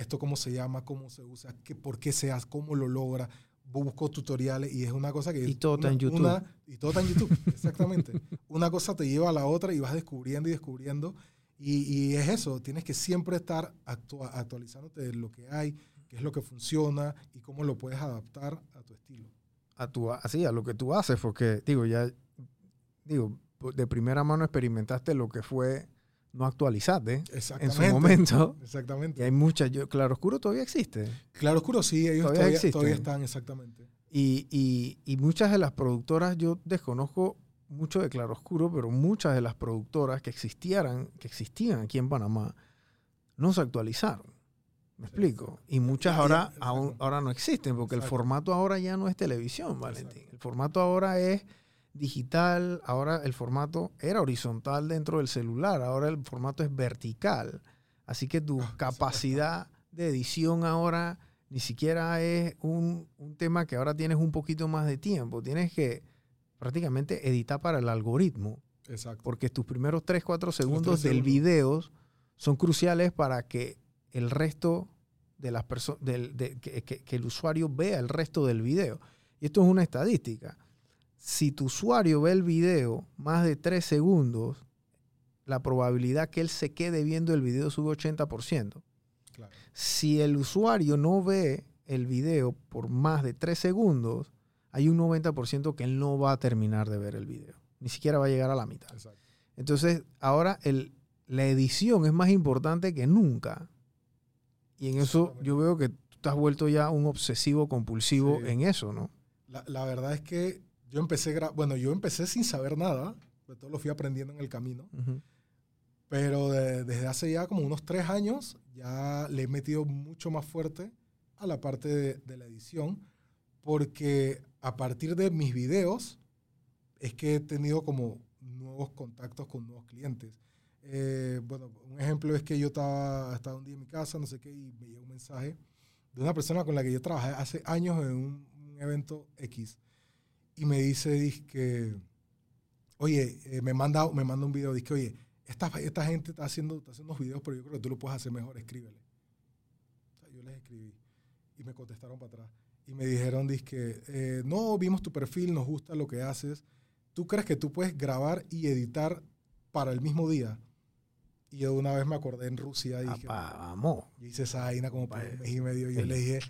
Speaker 3: esto cómo se llama, cómo se usa, qué, por qué se hace, cómo lo logra. Busco tutoriales y es una cosa que...
Speaker 2: Y todo está
Speaker 3: una-
Speaker 2: en YouTube.
Speaker 3: una- y todo está en YouTube, exactamente. una cosa te lleva a la otra y vas descubriendo y descubriendo. Y, y es eso, tienes que siempre estar actua- actualizándote de lo que hay, qué es lo que funciona y cómo lo puedes adaptar a tu estilo.
Speaker 2: a tu, así, a lo que tú haces, porque, digo, ya, digo, de primera mano experimentaste lo que fue no actualizarte en su momento. Y
Speaker 3: Exactamente.
Speaker 2: hay muchas, yo, Claro Oscuro todavía existe.
Speaker 3: Claro oscuro, sí, ellos
Speaker 2: Todavía
Speaker 3: todavía,
Speaker 2: existen.
Speaker 3: todavía están, exactamente.
Speaker 2: Y, y, y muchas de las productoras, yo desconozco mucho de Claroscuro, pero muchas de las productoras que existieran, que existían aquí en Panamá, no se actualizaron. ¿Me explico? Y muchas ahora, aún- ahora no existen, porque el formato ahora ya no es televisión, Valentín.
Speaker 3: Exacto.
Speaker 2: El formato ahora es digital, ahora el formato era horizontal dentro del celular, ahora el formato es vertical. Así que tu
Speaker 3: Ah, sí,
Speaker 2: capacidad de edición ahora ni siquiera es un, un tema que ahora tienes un poquito más de tiempo. Tienes que prácticamente editar para el algoritmo,
Speaker 3: Exacto.
Speaker 2: porque tus primeros 3, 4 segundos
Speaker 3: tres
Speaker 2: del
Speaker 3: segundos.
Speaker 2: video son cruciales para que el resto de las personas, que, que- que el usuario vea el resto del video. Y esto es una estadística. Si tu usuario ve el video más de 3 segundos, la probabilidad que él se quede viendo el video sube 80%.
Speaker 3: Claro.
Speaker 2: Si el usuario no ve el video por más de 3 segundos, hay un 90% que él no va a terminar de ver el video. Ni siquiera va a llegar a la mitad.
Speaker 3: Exacto.
Speaker 2: Entonces, ahora el, la edición es más importante que nunca. Y en eso yo veo que tú te has vuelto ya un obsesivo compulsivo
Speaker 3: Sí.
Speaker 2: en eso, ¿no?
Speaker 3: La, la verdad es que yo empecé, bueno, yo empecé sin saber nada, pues todo lo fui aprendiendo en el camino,
Speaker 2: Ujú.
Speaker 3: pero de- desde hace ya como unos tres años ya le he metido mucho más fuerte a la parte de, de la edición, porque a partir de mis videos es que he tenido como nuevos contactos con nuevos clientes. Eh, bueno, un ejemplo es que yo estaba, estaba un día en mi casa, no sé qué, y me llegó un mensaje de una persona con la que yo trabajé hace años en un, un evento X. Y me dice, que, oye, eh, me, manda, me manda un video, dice, oye, esta, esta gente está haciendo, está haciendo unos videos, pero yo creo que tú lo puedes hacer mejor, escríbele. O sea, yo les escribí y me contestaron para atrás. Y me dijeron, que eh, no, vimos tu perfil, nos gusta lo que haces. ¿Tú crees que tú puedes grabar y editar para el mismo día? Y yo de una vez me acordé en Rusia y dije,
Speaker 2: Apá, vamos.
Speaker 3: yo hice esa vaina como
Speaker 2: Vaya.
Speaker 3: un mes y medio y yo
Speaker 2: Sí.
Speaker 3: le dije,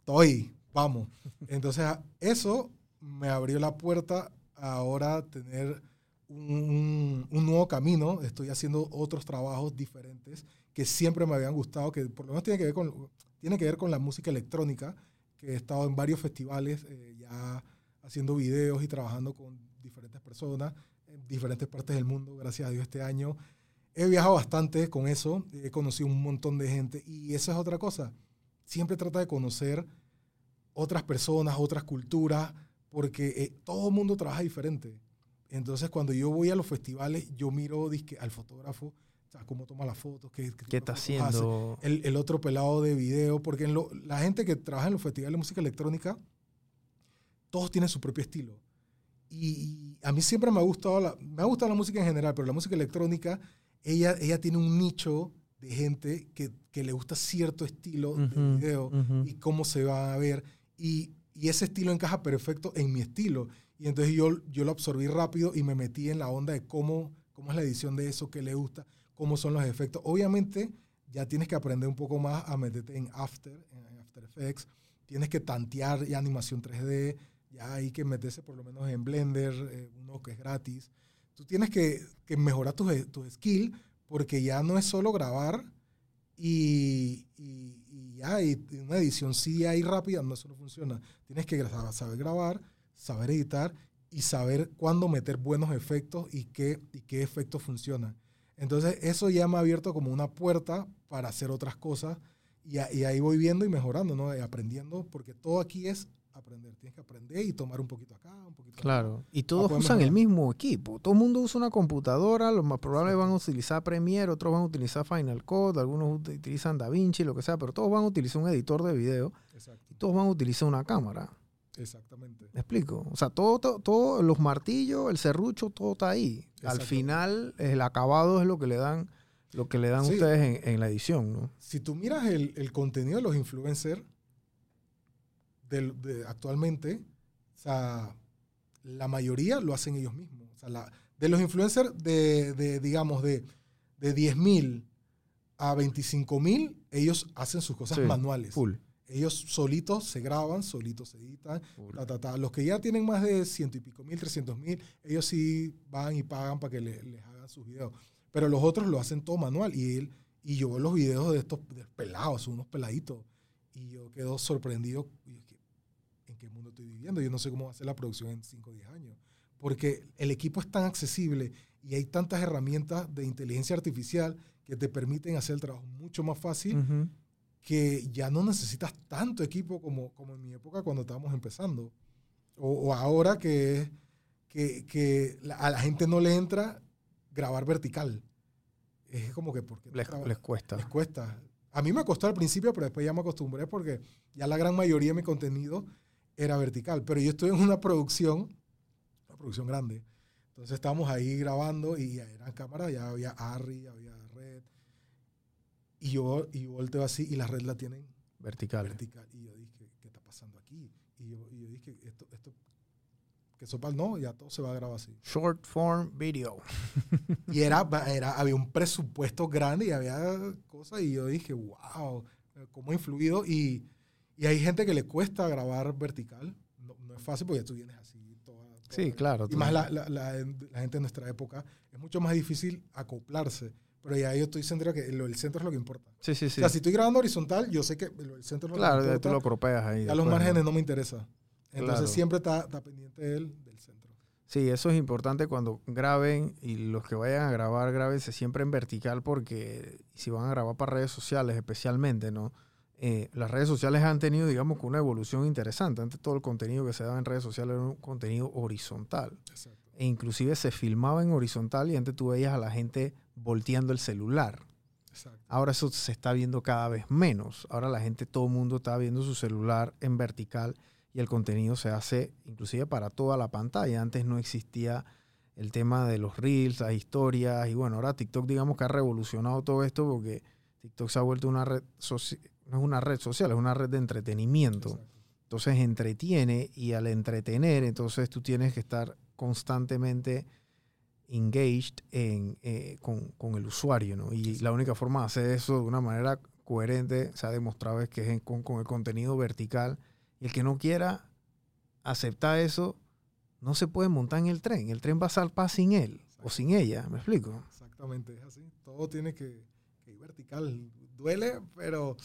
Speaker 3: estoy, vamos. Entonces eso me abrió la puerta a ahora tener un, un nuevo camino. Estoy haciendo otros trabajos diferentes que siempre me habían gustado, que por lo menos tiene que ver con, tiene que ver con la música electrónica, que he estado en varios festivales eh, ya haciendo videos y trabajando con diferentes personas en diferentes partes del mundo. Gracias a Dios este año he viajado bastante con eso, he conocido un montón de gente y esa es otra cosa. Siempre trata de conocer otras personas, otras culturas, porque eh, todo el mundo trabaja diferente. Entonces, cuando yo voy a los festivales, yo miro dizque, al fotógrafo, o sea, cómo toma las fotos, qué,
Speaker 2: ¿Qué
Speaker 3: tipo
Speaker 2: está
Speaker 3: de
Speaker 2: haciendo?
Speaker 3: el, el otro pelado de video, porque en lo- la gente que trabaja en los festivales de música electrónica, todos tienen su propio estilo. Y, y a mí siempre me ha gustado la, me ha gustado la música en general, pero la música electrónica, ella, ella tiene un nicho de gente que, que le gusta cierto estilo de
Speaker 2: Ujú,
Speaker 3: video
Speaker 2: ujú.
Speaker 3: y cómo se va a ver. Y, y ese estilo encaja perfecto en mi estilo. Y entonces yo, yo lo absorbí rápido y me metí en la onda de cómo, cómo es la edición de eso, qué le gusta, cómo son los efectos. Obviamente ya tienes que aprender un poco más a meterte en After, en After Effects. Tienes que tantear ya animación 3D. Ya hay que meterse por lo menos en Blender, eh, uno que es gratis. Tú tienes que, que mejorar tu, tu skill porque ya no es solo grabar y, y una edición ahí rápida, no, eso no funciona. Tienes que saber grabar, saber editar y saber cuándo meter buenos efectos y qué, y qué efectos funcionan. Entonces, eso ya me ha abierto como una puerta para hacer otras cosas y, a- ahí voy viendo y mejorando, ¿no? Y aprendiendo, porque todo aquí es aprender. Tienes que aprender y tomar un poquito acá, un poquito acá.
Speaker 2: Claro. Y todos usan el mismo equipo. Todo el mundo usa una computadora. Los más probables van a utilizar Premiere, otros van a utilizar Final Cut, algunos ut- utilizan DaVinci, lo que sea, pero todos van a utilizar un editor de video
Speaker 3: Exacto,
Speaker 2: y todos van a utilizar una cámara.
Speaker 3: exactamente.
Speaker 2: ¿Me explico? O sea, todo, todo, todo, los martillos, el serrucho, todo está ahí. Al final, el acabado es lo que le dan, lo que le dan
Speaker 3: Sí.
Speaker 2: ustedes en, en la edición, ¿no?
Speaker 3: Si tú miras el, el contenido de los influencers de, actualmente, o sea, la mayoría lo hacen ellos mismos. O sea, la- de los influencers de, de, digamos, de, de 10.000 a 25.000, ellos hacen sus cosas
Speaker 2: Sí,
Speaker 3: manuales.
Speaker 2: Full.
Speaker 3: Ellos solitos se graban, solitos se editan. ta, ta, ta. Los que ya tienen más de ciento y pico mil, trescientos mil, ellos sí van y pagan para que le- les hagan sus videos. Pero los otros lo hacen todo manual. Y él y yo veo los videos de estos pelados, unos peladitos. Y yo quedo sorprendido. Y es que, ¿En qué mundo estoy viviendo? Yo no sé cómo va a ser la producción en 5 o 10 años. Porque el equipo es tan accesible y hay tantas herramientas de inteligencia artificial que te permiten hacer el trabajo mucho más fácil
Speaker 2: Ujú.
Speaker 3: que ya no necesitas tanto equipo como, como en mi época cuando estábamos empezando. O, o ahora que, que, que la- a la gente no le entra grabar vertical. Es como que porque
Speaker 2: Les, les cuesta.
Speaker 3: les cuesta. A mí me costó al principio, pero después ya me acostumbré porque ya la gran mayoría de mi contenido era vertical. Pero yo estoy en una producción, una producción grande. Entonces estábamos ahí grabando y eran cámaras, ya había ARRI, había red. Y yo, y yo volteo así y la red la tienen
Speaker 2: Vertical.
Speaker 3: vertical. Y yo dije, ¿qué está pasando aquí? Y yo, y yo dije, esto, esto, que sopa, no, ya todo se va a grabar así.
Speaker 2: Short form video.
Speaker 3: Y era, era, había un presupuesto grande y había cosas y yo dije, wow, cómo ha influido. Y, y hay gente que le cuesta grabar vertical. No, no es fácil porque tú vienes así. Toda, toda-
Speaker 2: Sí, claro.
Speaker 3: Y más la, la, gente de nuestra época, es mucho más difícil acoplarse. Pero ya yo estoy centrado que lo, el centro es lo que importa.
Speaker 2: Sí, sí,
Speaker 3: O
Speaker 2: sí.
Speaker 3: sea, si estoy grabando horizontal, yo sé que lo- el centro es lo
Speaker 2: Claro,
Speaker 3: que importa.
Speaker 2: tú lo cropeas ahí.
Speaker 3: Ya los márgenes no me interesa. Entonces
Speaker 2: Claro.
Speaker 3: siempre está, está pendiente del, del centro.
Speaker 2: Sí, eso es importante cuando graben y los que vayan a grabar, grábense siempre en vertical porque si van a grabar para redes sociales especialmente, ¿no? Eh, las redes sociales han tenido, digamos, una evolución interesante. Antes todo el contenido que se daba en redes sociales era un contenido horizontal.
Speaker 3: Exacto.
Speaker 2: E inclusive se filmaba en horizontal y antes tú veías a la gente volteando el celular.
Speaker 3: Exacto.
Speaker 2: Ahora eso se está viendo cada vez menos. Ahora la gente, todo el mundo está viendo su celular en vertical y el contenido se hace inclusive para toda la pantalla. Antes no existía el tema de los reels, las historias y bueno, ahora TikTok digamos que ha revolucionado todo esto porque TikTok se ha vuelto una red social, no es una red social, es una red de entretenimiento.
Speaker 3: Exacto.
Speaker 2: Entonces entretiene y al entretener, entonces tú tienes que estar constantemente engaged en, eh, con, con el usuario, ¿no? Y la única forma de hacer eso de una manera coherente se ha demostrado es que es en- con, con el contenido vertical. Y el que no quiera aceptar eso, no se puede montar en el tren. El tren va a salpar sin él o sin ella, ¿me explico?
Speaker 3: Exactamente, es así. Todo tiene que, vertical. Duele, pero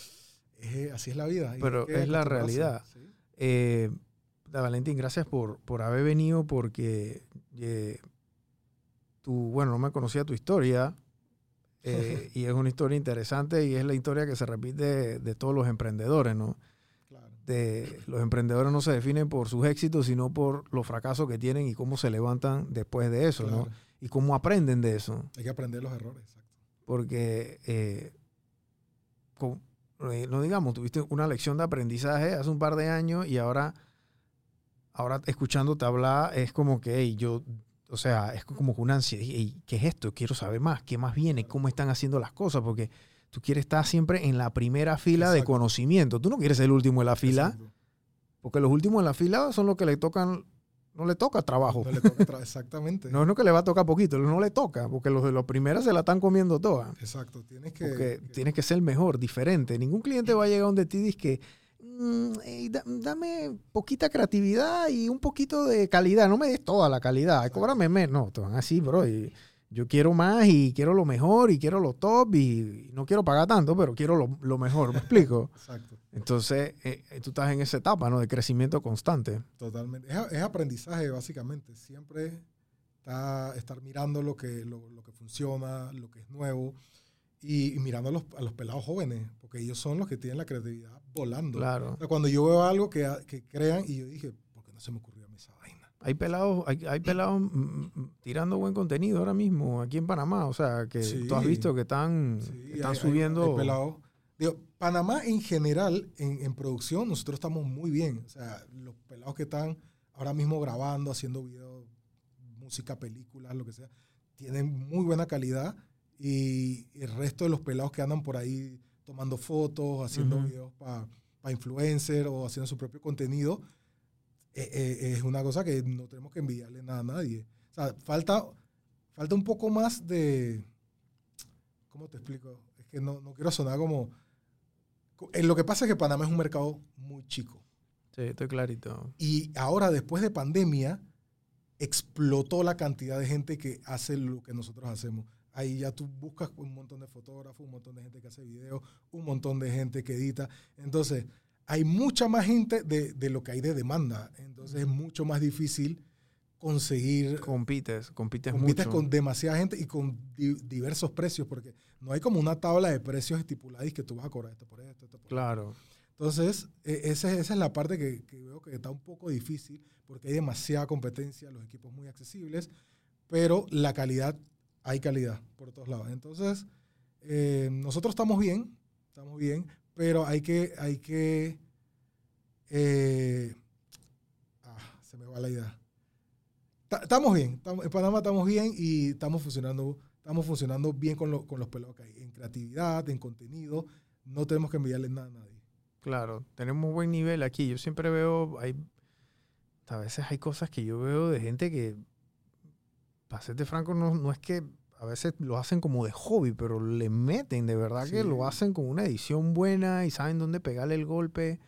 Speaker 3: es- así es la vida.
Speaker 2: Pero es la realidad.
Speaker 3: ¿sí?
Speaker 2: Eh, Valentín, gracias por, por haber venido porque eh, tú, bueno, no me conocía tu historia eh, y es una historia interesante y es la historia que se repite de, de todos los emprendedores, ¿no?
Speaker 3: Claro.
Speaker 2: De, los emprendedores no se definen por sus éxitos, sino por los fracasos que tienen y cómo se levantan después de eso, ¿no? Y cómo aprenden de eso
Speaker 3: Hay que aprender los errores.
Speaker 2: Porque, eh, con- eh, no digamos, tuviste una lección de aprendizaje hace un par de años y ahora, ahora escuchándote hablar es como que, hey, yo, o sea, es como que una ansiedad, "Ey, ¿qué es esto? Quiero saber más, ¿qué más viene? ¿Cómo están haciendo las cosas? Porque tú quieres estar siempre en la primera fila de conocimiento, tú no quieres ser el último en la fila,
Speaker 3: Exacto.
Speaker 2: porque los últimos en la fila son los que le tocan, no le toca trabajo.
Speaker 3: No le toca tra- exactamente.
Speaker 2: No es lo que le va a tocar poquito, no le toca, porque los de los primeros se la están comiendo todas.
Speaker 3: Exacto. Tienes que.
Speaker 2: Porque
Speaker 3: que-
Speaker 2: tienes que ser mejor, diferente. Ningún cliente va a llegar donde ti y dice que "Mm, dame poquita creatividad y un poquito de calidad. No me des toda la calidad.
Speaker 3: Exacto.
Speaker 2: Cóbrame menos. No, te van así, bro. y yo quiero más y quiero lo mejor y quiero lo top y no quiero pagar tanto, pero quiero lo, lo mejor. ¿Me explico?
Speaker 3: Exacto.
Speaker 2: Entonces, eh, eh, tú estás en esa etapa, ¿no? De crecimiento constante.
Speaker 3: Totalmente. Es, es aprendizaje, básicamente. Siempre está estar mirando lo que, lo, lo que funciona, lo que es nuevo y, y mirando a los, a los pelados jóvenes, porque ellos son los que tienen la creatividad volando.
Speaker 2: Claro.
Speaker 3: O sea, cuando yo veo algo que, que crean y yo dije, ¿por qué no se me ocurrió a mí esa vaina?
Speaker 2: Hay pelados, hay, hay pelados mm, mm, tirando buen contenido ahora mismo aquí en Panamá. O sea, que
Speaker 3: Sí.
Speaker 2: tú has visto que están,
Speaker 3: Sí,
Speaker 2: Mm, están
Speaker 3: hay-
Speaker 2: subiendo.
Speaker 3: hay pelados. Digo, Panamá en general, en, en producción, nosotros estamos muy bien. O sea, los pelados que están ahora mismo grabando, haciendo videos, música, películas, lo que sea, tienen muy buena calidad. Y el resto de los pelados que andan por ahí tomando fotos, haciendo videos para influencer o haciendo su propio contenido, eh, eh, es una cosa que no tenemos que envidiarle nada a nadie. O sea, falta, falta un poco más de... ¿Cómo te explico? Es que no, no quiero sonar como... co- eh, Lo que pasa es que Panamá es un mercado muy chico.
Speaker 2: Sí, estoy clarito.
Speaker 3: Y ahora, después de pandemia, explotó la cantidad de gente que hace lo que nosotros hacemos. Ahí ya tú buscas un montón de fotógrafos, un montón de gente que hace videos, un montón de gente que edita. Entonces, hay mucha más gente de, de lo que hay de demanda. Entonces, es mucho más difícil conseguir
Speaker 2: Compites, compites,
Speaker 3: compites
Speaker 2: mucho.
Speaker 3: con demasiada gente y con di- diversos precios, porque no hay como una tabla de precios estipulada y que tú vas a cobrar esto por esto, esto por
Speaker 2: Claro.
Speaker 3: entonces, e- ese- esa es la parte que, que veo que está un poco difícil porque hay demasiada competencia, los equipos muy accesibles, pero la calidad, hay calidad por todos lados. Entonces, eh, nosotros estamos bien, estamos bien, pero hay que, hay que, eh, ah, se me va la idea. Ta- Estamos bien, en Panamá estamos bien y estamos funcionando, estamos funcionando bien con, lo- con los pelados que hay, en creatividad, en contenido, no tenemos que enviarle nada a nadie.
Speaker 2: Claro, tenemos buen nivel aquí. Yo siempre veo, hay, a veces hay cosas que yo veo de gente que, para serte franco, no, no es que a veces lo hacen como de hobby, pero le meten, de verdad que lo hacen con una edición buena y saben dónde pegarle el golpe.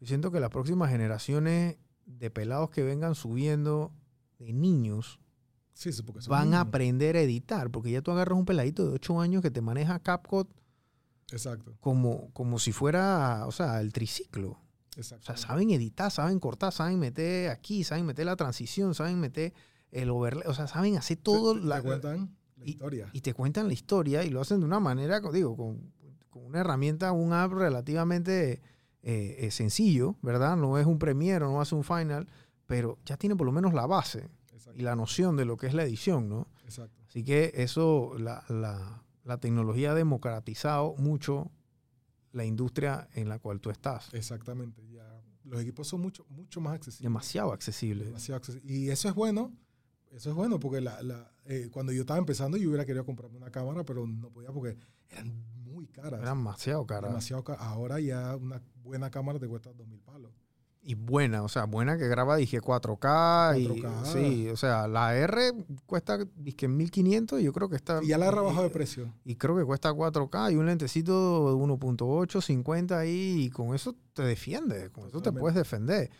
Speaker 2: Yo siento que las próximas generaciones de pelados que vengan subiendo de niños
Speaker 3: Sí, sí,
Speaker 2: van a aprender a editar, porque ya tú agarras un peladito de 8 años que te maneja CapCut
Speaker 3: Exacto,
Speaker 2: como, como si fuera, o sea, el triciclo.
Speaker 3: exacto.
Speaker 2: O sea, saben editar, saben cortar, saben meter aquí, saben meter la transición, saben meter el overlay, o sea, saben hacer todo.
Speaker 3: Te, te
Speaker 2: la-
Speaker 3: cuentan la
Speaker 2: y-
Speaker 3: historia.
Speaker 2: y te cuentan la historia y lo hacen de una manera, digo, con, con una herramienta, un app relativamente eh, eh, sencillo, ¿verdad? No es un Premiere, no hace un Final, pero ya tiene por lo menos la base
Speaker 3: exacto,
Speaker 2: y la noción de lo que es la edición, ¿no?
Speaker 3: exacto.
Speaker 2: Así que eso, la, la- la tecnología ha democratizado mucho la industria en la cual tú estás.
Speaker 3: Exactamente. Ya, los equipos son mucho, mucho más accesibles.
Speaker 2: Demasiado accesible.
Speaker 3: demasiado accesi- Y eso es bueno. Eso es bueno porque la, la- eh, cuando yo estaba empezando yo hubiera querido comprarme una cámara, pero no podía porque eran muy caras.
Speaker 2: Era demasiado cara.
Speaker 3: demasiado ca- Ahora ya una buena cámara te cuesta dos mil palos.
Speaker 2: Y buena, o sea, buena que graba, dije 4K. y,
Speaker 3: 4K.
Speaker 2: sí, o sea, la R cuesta, dije 1500, yo creo que está.
Speaker 3: Y ya la he rebajado de
Speaker 2: y-
Speaker 3: precio.
Speaker 2: Y creo que cuesta 4K y un lentecito de 1.8, 50 ahí, y con eso te defiende, con eso te puedes defender.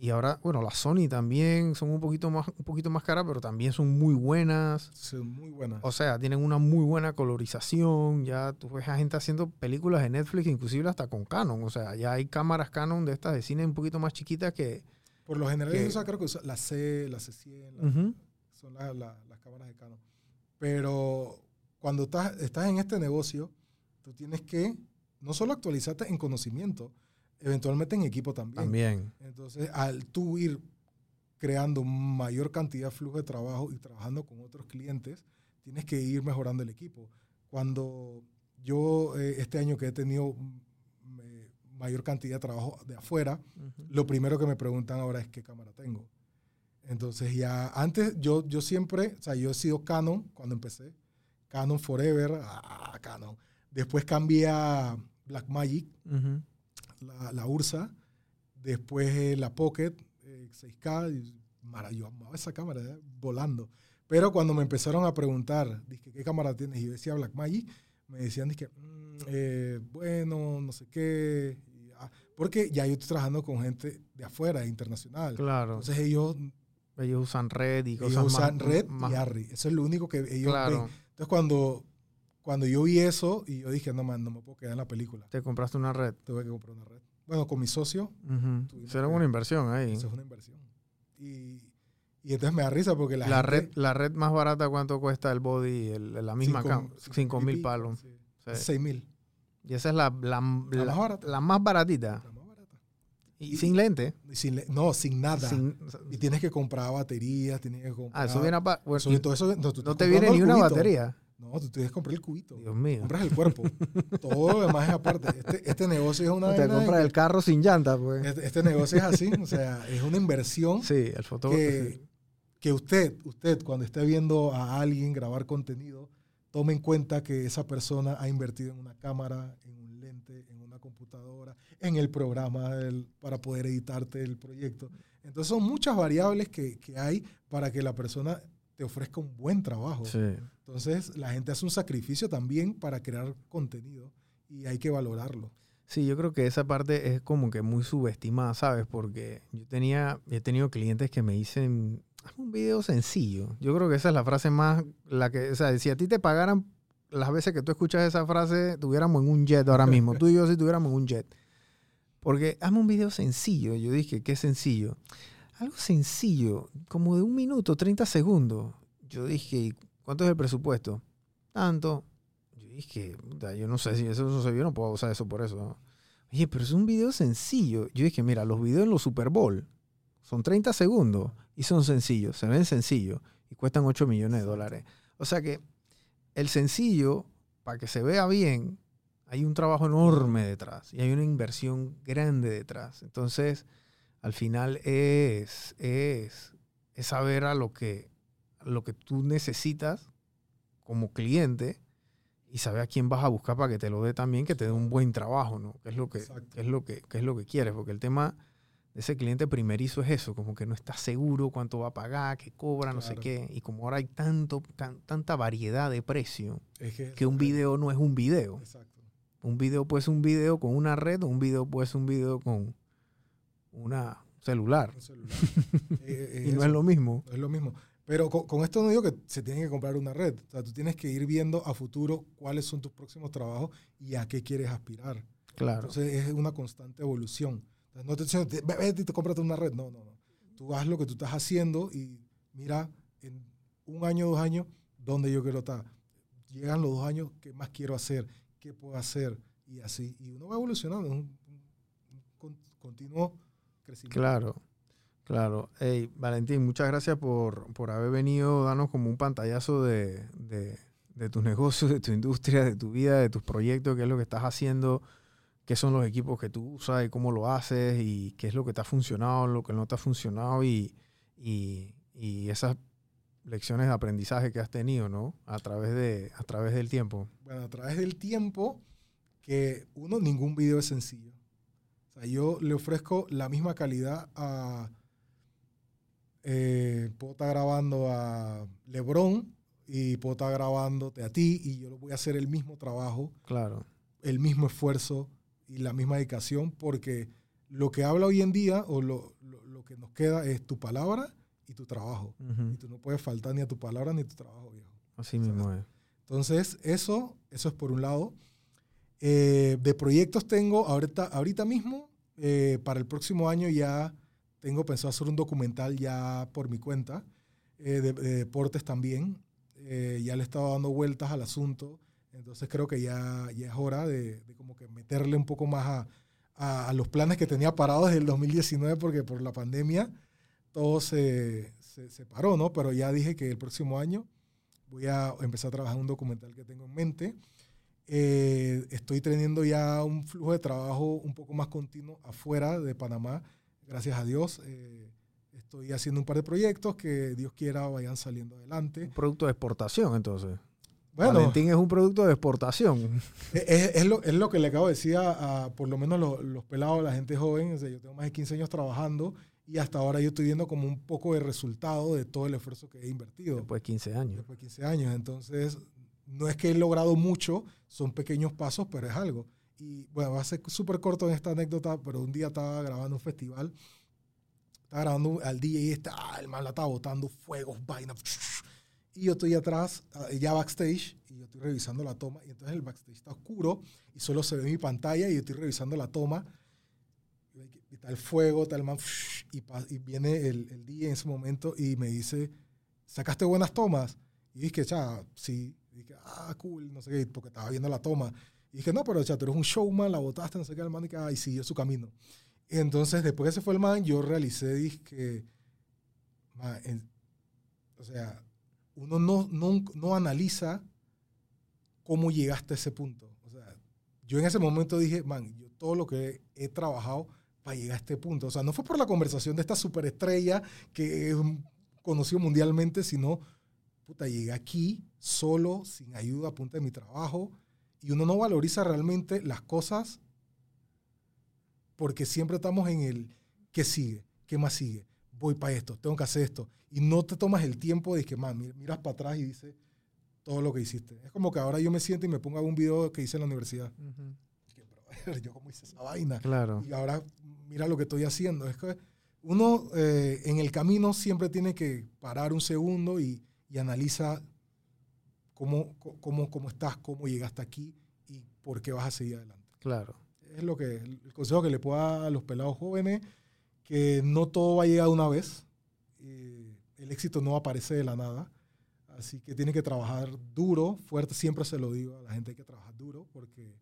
Speaker 2: Y ahora, bueno, las Sony también son un poquito más, un poquito más caras, pero también son muy buenas.
Speaker 3: Son muy buenas.
Speaker 2: O sea, tienen una muy buena colorización. Ya tú ves a gente haciendo películas de Netflix, inclusive hasta con Canon. O sea, ya hay cámaras Canon de estas de cine un poquito más chiquitas que.
Speaker 3: Por lo general,
Speaker 2: que-
Speaker 3: yo creo que la C, la C100, la-
Speaker 2: Ujú.
Speaker 3: son la- la- las cámaras de Canon. Pero cuando estás, estás en este negocio, tú tienes que no solo actualizarte en conocimiento, eventualmente en equipo también.
Speaker 2: También.
Speaker 3: Entonces, al tú ir creando mayor cantidad de flujo de trabajo y trabajando con otros clientes, tienes que ir mejorando el equipo. Cuando yo eh, este año que he tenido mm, eh, mayor cantidad de trabajo de afuera,
Speaker 2: Ujú.
Speaker 3: lo primero que me preguntan ahora es qué cámara tengo. Entonces ya antes yo, yo siempre, o sea, yo he sido Canon cuando empecé, Canon Forever, ah, Canon. Después cambié a Blackmagic,
Speaker 2: Ujú.
Speaker 3: La, la Ursa, después eh, la Pocket eh, 6K, y mara- yo amaba esa cámara, eh, volando. Pero cuando me empezaron a preguntar, dije, ¿qué cámara tienes? Y yo decía Blackmagic, me decían, dije, "Mm, eh, bueno, no sé qué. Y, ah, porque ya yo estoy trabajando con gente de afuera, internacional.
Speaker 2: Claro.
Speaker 3: Entonces ellos,
Speaker 2: ellos usan red y cosas
Speaker 3: ellos usan
Speaker 2: más.
Speaker 3: Red
Speaker 2: más-
Speaker 3: y ARRI. Eso es lo único que ellos
Speaker 2: Claro.
Speaker 3: ven. Entonces cuando, cuando yo vi eso, y yo dije, no, man, no me puedo quedar en la película.
Speaker 2: Te compraste una red.
Speaker 3: Tuve que comprar una red. Bueno, con mi socio. Tuvimos
Speaker 2: Hicieron
Speaker 3: que-
Speaker 2: una inversión ahí.
Speaker 3: Eso es una inversión. Y, Y entonces me da risa porque la,
Speaker 2: La,
Speaker 3: gente-
Speaker 2: red, la red más barata, ¿cuánto cuesta el body? El- la misma
Speaker 3: cinco-
Speaker 2: cam?
Speaker 3: cinco
Speaker 2: 5 mil palos.
Speaker 3: sí. Seis mil.
Speaker 2: Y esa es la, la, la-
Speaker 3: más barata.
Speaker 2: la más baratita.
Speaker 3: La más barata.
Speaker 2: Y
Speaker 3: Y-
Speaker 2: sin lente.
Speaker 3: Y sin no, sin nada.
Speaker 2: sin-
Speaker 3: Y tienes que comprar baterías, tienes que comprar...
Speaker 2: ah, eso viene aparte. Bueno,
Speaker 3: Eso- todo eso- no,
Speaker 2: no te viene ni una batería.
Speaker 3: No, tú tienes que comprar el cubito.
Speaker 2: Dios mío.
Speaker 3: Compras el cuerpo. Todo lo demás es aparte. Este, este negocio es una...
Speaker 2: te compras el carro sin llanta, pues.
Speaker 3: Este, este negocio es así, o sea, es una inversión
Speaker 2: Sí, el fotógrafo.
Speaker 3: que, que usted, usted cuando esté viendo a alguien grabar contenido, tome en cuenta que esa persona ha invertido en una cámara, en un lente, en una computadora, en el programa del- para poder editarte el proyecto. Entonces son muchas variables que, que hay para que la persona te ofrezca un buen trabajo.
Speaker 2: Sí.
Speaker 3: Entonces la gente hace un sacrificio también para crear contenido y hay que valorarlo.
Speaker 2: Sí, yo creo que esa parte es como que muy subestimada, ¿sabes? Porque yo tenía, he tenido clientes que me dicen, hazme un video sencillo. Yo creo que esa es la frase más, la que, o sea, si a ti te pagaran las veces que tú escuchas esa frase, tuviéramos en un jet ahora mismo. tú y yo si tuviéramos en un jet. Porque hazme un video sencillo. Yo dije, ¿qué sencillo? Algo sencillo, como de un minuto, 30 segundos. Yo dije, "¿Y ¿cuánto es el presupuesto? Tanto. Yo dije, "Puta, yo no sé si eso no se vio, no puedo usar eso por eso. ¿no?". Oye, pero es un video sencillo. Yo dije, mira, los videos en los Super Bowl son 30 segundos y son sencillos, se ven sencillos y cuestan 8 millones de dólares. O sea que el sencillo, para que se vea bien, hay un trabajo enorme detrás y hay una inversión grande detrás. Entonces, al final es, es, es saber a lo que, lo que tú necesitas como cliente y saber a quién vas a buscar para que te lo dé también, que te dé un buen trabajo, ¿no? Que es lo que, es lo que, que es lo que quieres, porque el tema de ese cliente primerizo es eso, como que no está seguro cuánto va a pagar, qué cobra, no sé qué, y como ahora hay tanto, tan- tanta variedad de precio,
Speaker 3: Es que,
Speaker 2: que un video no es un video.
Speaker 3: Exacto.
Speaker 2: Un video puede ser un video con una red, o un video puede ser un video con una celular.
Speaker 3: un celular. Eh, eh,
Speaker 2: Y no
Speaker 3: eso.
Speaker 2: es lo mismo.
Speaker 3: Es lo mismo. Pero con, con esto no digo que se tiene que comprar una red. O sea, tú tienes que ir viendo a futuro cuáles son tus próximos trabajos y a qué quieres aspirar.
Speaker 2: Claro.
Speaker 3: Entonces es una constante evolución. Entonces, no te dicen, "Ve- vete y te cómprate una red. No, no, no. Tú haz lo que tú estás haciendo y mira en un año, dos años, dónde yo quiero estar. Llegan los dos años, ¿qué más quiero hacer? ¿Qué puedo hacer? Y así. Y uno va evolucionando. Es un, un- un con- continuo crecimiento.
Speaker 2: Claro, claro. Hey, Valentín, muchas gracias por, por haber venido, darnos como un pantallazo de, de, de tus negocios, de tu industria, de tu vida, de tus proyectos, qué es lo que estás haciendo, qué son los equipos que tú usas y cómo lo haces y qué es lo que te ha funcionado, lo que no te ha funcionado y, y, y esas lecciones de aprendizaje que has tenido, ¿no? A través, de, a través del tiempo.
Speaker 3: bueno, a través del tiempo, que uno, ningún video es sencillo. O sea, yo le ofrezco la misma calidad a... eh, puedo estar grabando a Lebron y puedo estar grabándote a ti y yo voy a hacer el mismo trabajo,
Speaker 2: Claro,
Speaker 3: el mismo esfuerzo y la misma dedicación porque lo que habla hoy en día o lo, lo- lo que nos queda es tu palabra y tu trabajo. Y tú no puedes faltar ni a tu palabra ni a tu trabajo, viejo.
Speaker 2: así mismo es.
Speaker 3: Entonces, eso, eso es por un lado. Eh, de proyectos tengo ahorita, ahorita mismo, eh, para el próximo año ya tengo pensado hacer un documental ya por mi cuenta, eh, de, de deportes también. Eh, ya le he estado dando vueltas al asunto, entonces creo que ya, ya es hora de, de como que meterle un poco más a, a- a los planes que tenía parados desde el 2019 porque por la pandemia todo se, se, se paró, ¿no? Pero ya dije que el próximo año voy a empezar a trabajar un documental que tengo en mente. Eh, estoy teniendo ya un flujo de trabajo un poco más continuo afuera de Panamá, gracias a Dios. Eh, estoy haciendo un par de proyectos que Dios quiera vayan saliendo adelante.
Speaker 2: Un producto de exportación, entonces.
Speaker 3: Bueno,
Speaker 2: Valentín es un producto de exportación.
Speaker 3: es, es lo, es lo que le acabo de decir a, a por lo menos los, los pelados, la gente joven. O sea, yo tengo más de 15 años trabajando y hasta ahora yo estoy viendo como un poco de resultado de todo el esfuerzo que he invertido.
Speaker 2: Después de 15 años.
Speaker 3: después de 15 años. Entonces, no es que he logrado mucho, son pequeños pasos, pero es algo. Y bueno, va a ser súper corto en esta anécdota, pero un día estaba grabando un festival, estaba grabando al DJ y está, ah, el man la estaba botando fuegos, vainas. Y yo estoy atrás, ah, ya backstage, y yo estoy revisando la toma, y entonces el backstage está oscuro y solo se ve mi pantalla y yo estoy revisando la toma. y está el fuego, tal man, y, y viene el, el día en ese momento y me dice, ¿sacaste buenas tomas? Y dije, cha, sí. Y dije, ah, cool, no sé qué, porque estaba viendo la toma. Y dije, no, pero cha, tú eres un showman, la botaste, no sé qué, el man, y, que, ah, y siguió su camino. Y entonces, después que se fue el man, yo realicé, dije, ma, en- o sea, uno no, no, no analiza cómo llegaste a ese punto. O sea, yo en ese momento dije, man, yo todo lo que he trabajado para llegar a este punto. O sea, no fue por la conversación de esta superestrella que es conocido mundialmente, sino, puta, llegué aquí solo, sin ayuda, a punta de mi trabajo. Y uno no valoriza realmente las cosas porque siempre estamos en el, ¿qué sigue? ¿Qué más sigue? Voy para esto, tengo que hacer esto. Y no te tomas el tiempo de que, man, mi- miras para atrás y dices todo lo que hiciste. Es como que ahora yo me siento y me pongo a un video que hice en la universidad. Que, brother, yo cómo hice esa vaina.
Speaker 2: Claro.
Speaker 3: Y ahora mira lo que estoy haciendo. Es que uno eh, en el camino siempre tiene que parar un segundo y, y analiza cómo, cómo, cómo estás, cómo llegaste aquí y por qué vas a seguir adelante.
Speaker 2: Claro.
Speaker 3: Es lo que el consejo que le puedo dar a los pelados jóvenes, que no todo va a llegar de una vez. Eh, el éxito no aparece de la nada. Así que tiene que trabajar duro, fuerte. Siempre se lo digo a la gente, hay que trabajar duro porque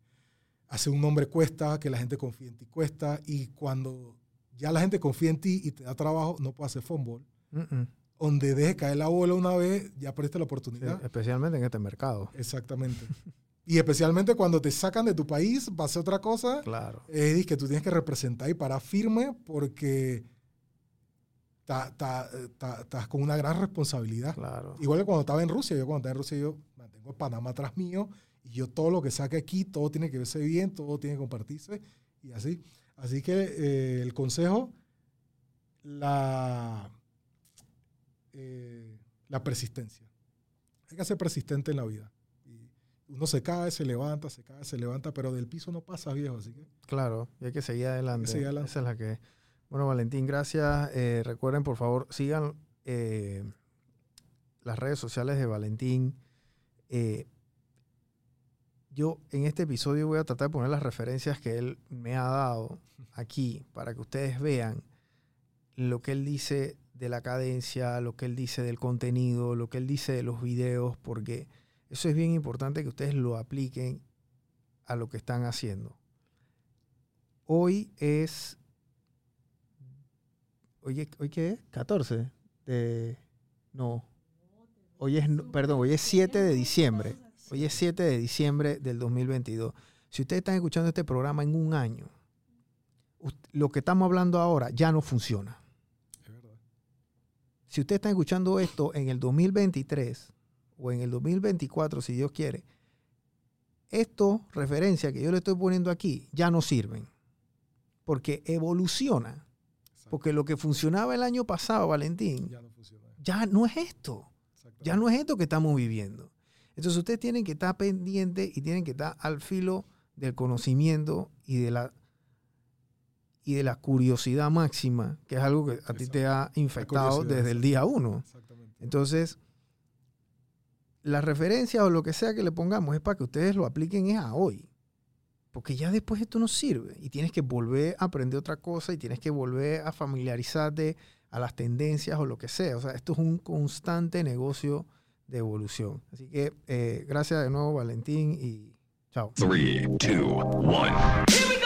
Speaker 3: hacer un nombre cuesta, que la gente confíe en ti cuesta. Y cuando ya la gente confía en ti y te da trabajo, no puedes hacer fútbol.
Speaker 2: Mm-mm.
Speaker 3: Donde deje caer la bola una vez, ya perdiste la
Speaker 2: Sí,
Speaker 3: oportunidad.
Speaker 2: especialmente en este mercado.
Speaker 3: Exactamente. y especialmente cuando te sacan de tu país, va a ser otra cosa.
Speaker 2: Claro.
Speaker 3: es que tú tienes que representar y parar firme porque estás con una gran responsabilidad.
Speaker 2: Claro.
Speaker 3: Igual que cuando estaba en Rusia, yo cuando estaba en Rusia, yo mantengo Panamá atrás mío y yo todo lo que saque aquí, todo tiene que verse bien, todo tiene que compartirse y así. Así que eh, el consejo, la, eh, la persistencia. Hay que ser persistente en la vida. Y uno se cae, se levanta, se cae, se levanta, pero del piso no pasa, viejo. Así que
Speaker 2: Claro, y hay que seguir adelante.
Speaker 3: seguir adelante.
Speaker 2: Esa es la que. Bueno, Valentín, gracias. Eh, recuerden, por favor, sigan eh, las redes sociales de Valentín. Eh, yo en este episodio voy a tratar de poner las referencias que él me ha dado aquí para que ustedes vean lo que él dice de la cadencia, lo que él dice del contenido, lo que él dice de los videos, porque eso es bien importante que ustedes lo apliquen a lo que están haciendo. Hoy es. Hoy, ¿hoy qué es? 14 de. No. Hoy es. Perdón, hoy es 7 de diciembre. Hoy es 7 de diciembre del 2022. Si ustedes están escuchando este programa en un año, lo que estamos hablando ahora ya no funciona. Si ustedes están escuchando esto en el 2023 o en el 2024, si Dios quiere, estos referencias que yo le estoy poniendo aquí ya no sirven. Porque evoluciona.
Speaker 3: Exacto.
Speaker 2: Porque lo que funcionaba el año pasado, Valentín,
Speaker 3: ya no
Speaker 2: ya no es esto. Ya no es esto que estamos viviendo. Entonces ustedes tienen que estar pendientes y tienen que estar al filo del conocimiento y de la y de la curiosidad máxima, que es algo que a ti te ha infectado desde el día uno.
Speaker 3: Exactamente.
Speaker 2: Entonces, la referencia o lo que sea que le pongamos es para que ustedes lo apliquen es a hoy. Porque ya después esto no sirve. Y tienes que volver a aprender otra cosa y tienes que volver a familiarizarte a las tendencias o lo que sea. O sea, esto es un constante negocio de evolución. Así que eh, gracias de nuevo, Valentín, y chao.
Speaker 1: Three, two, one.
Speaker 4: Here we go.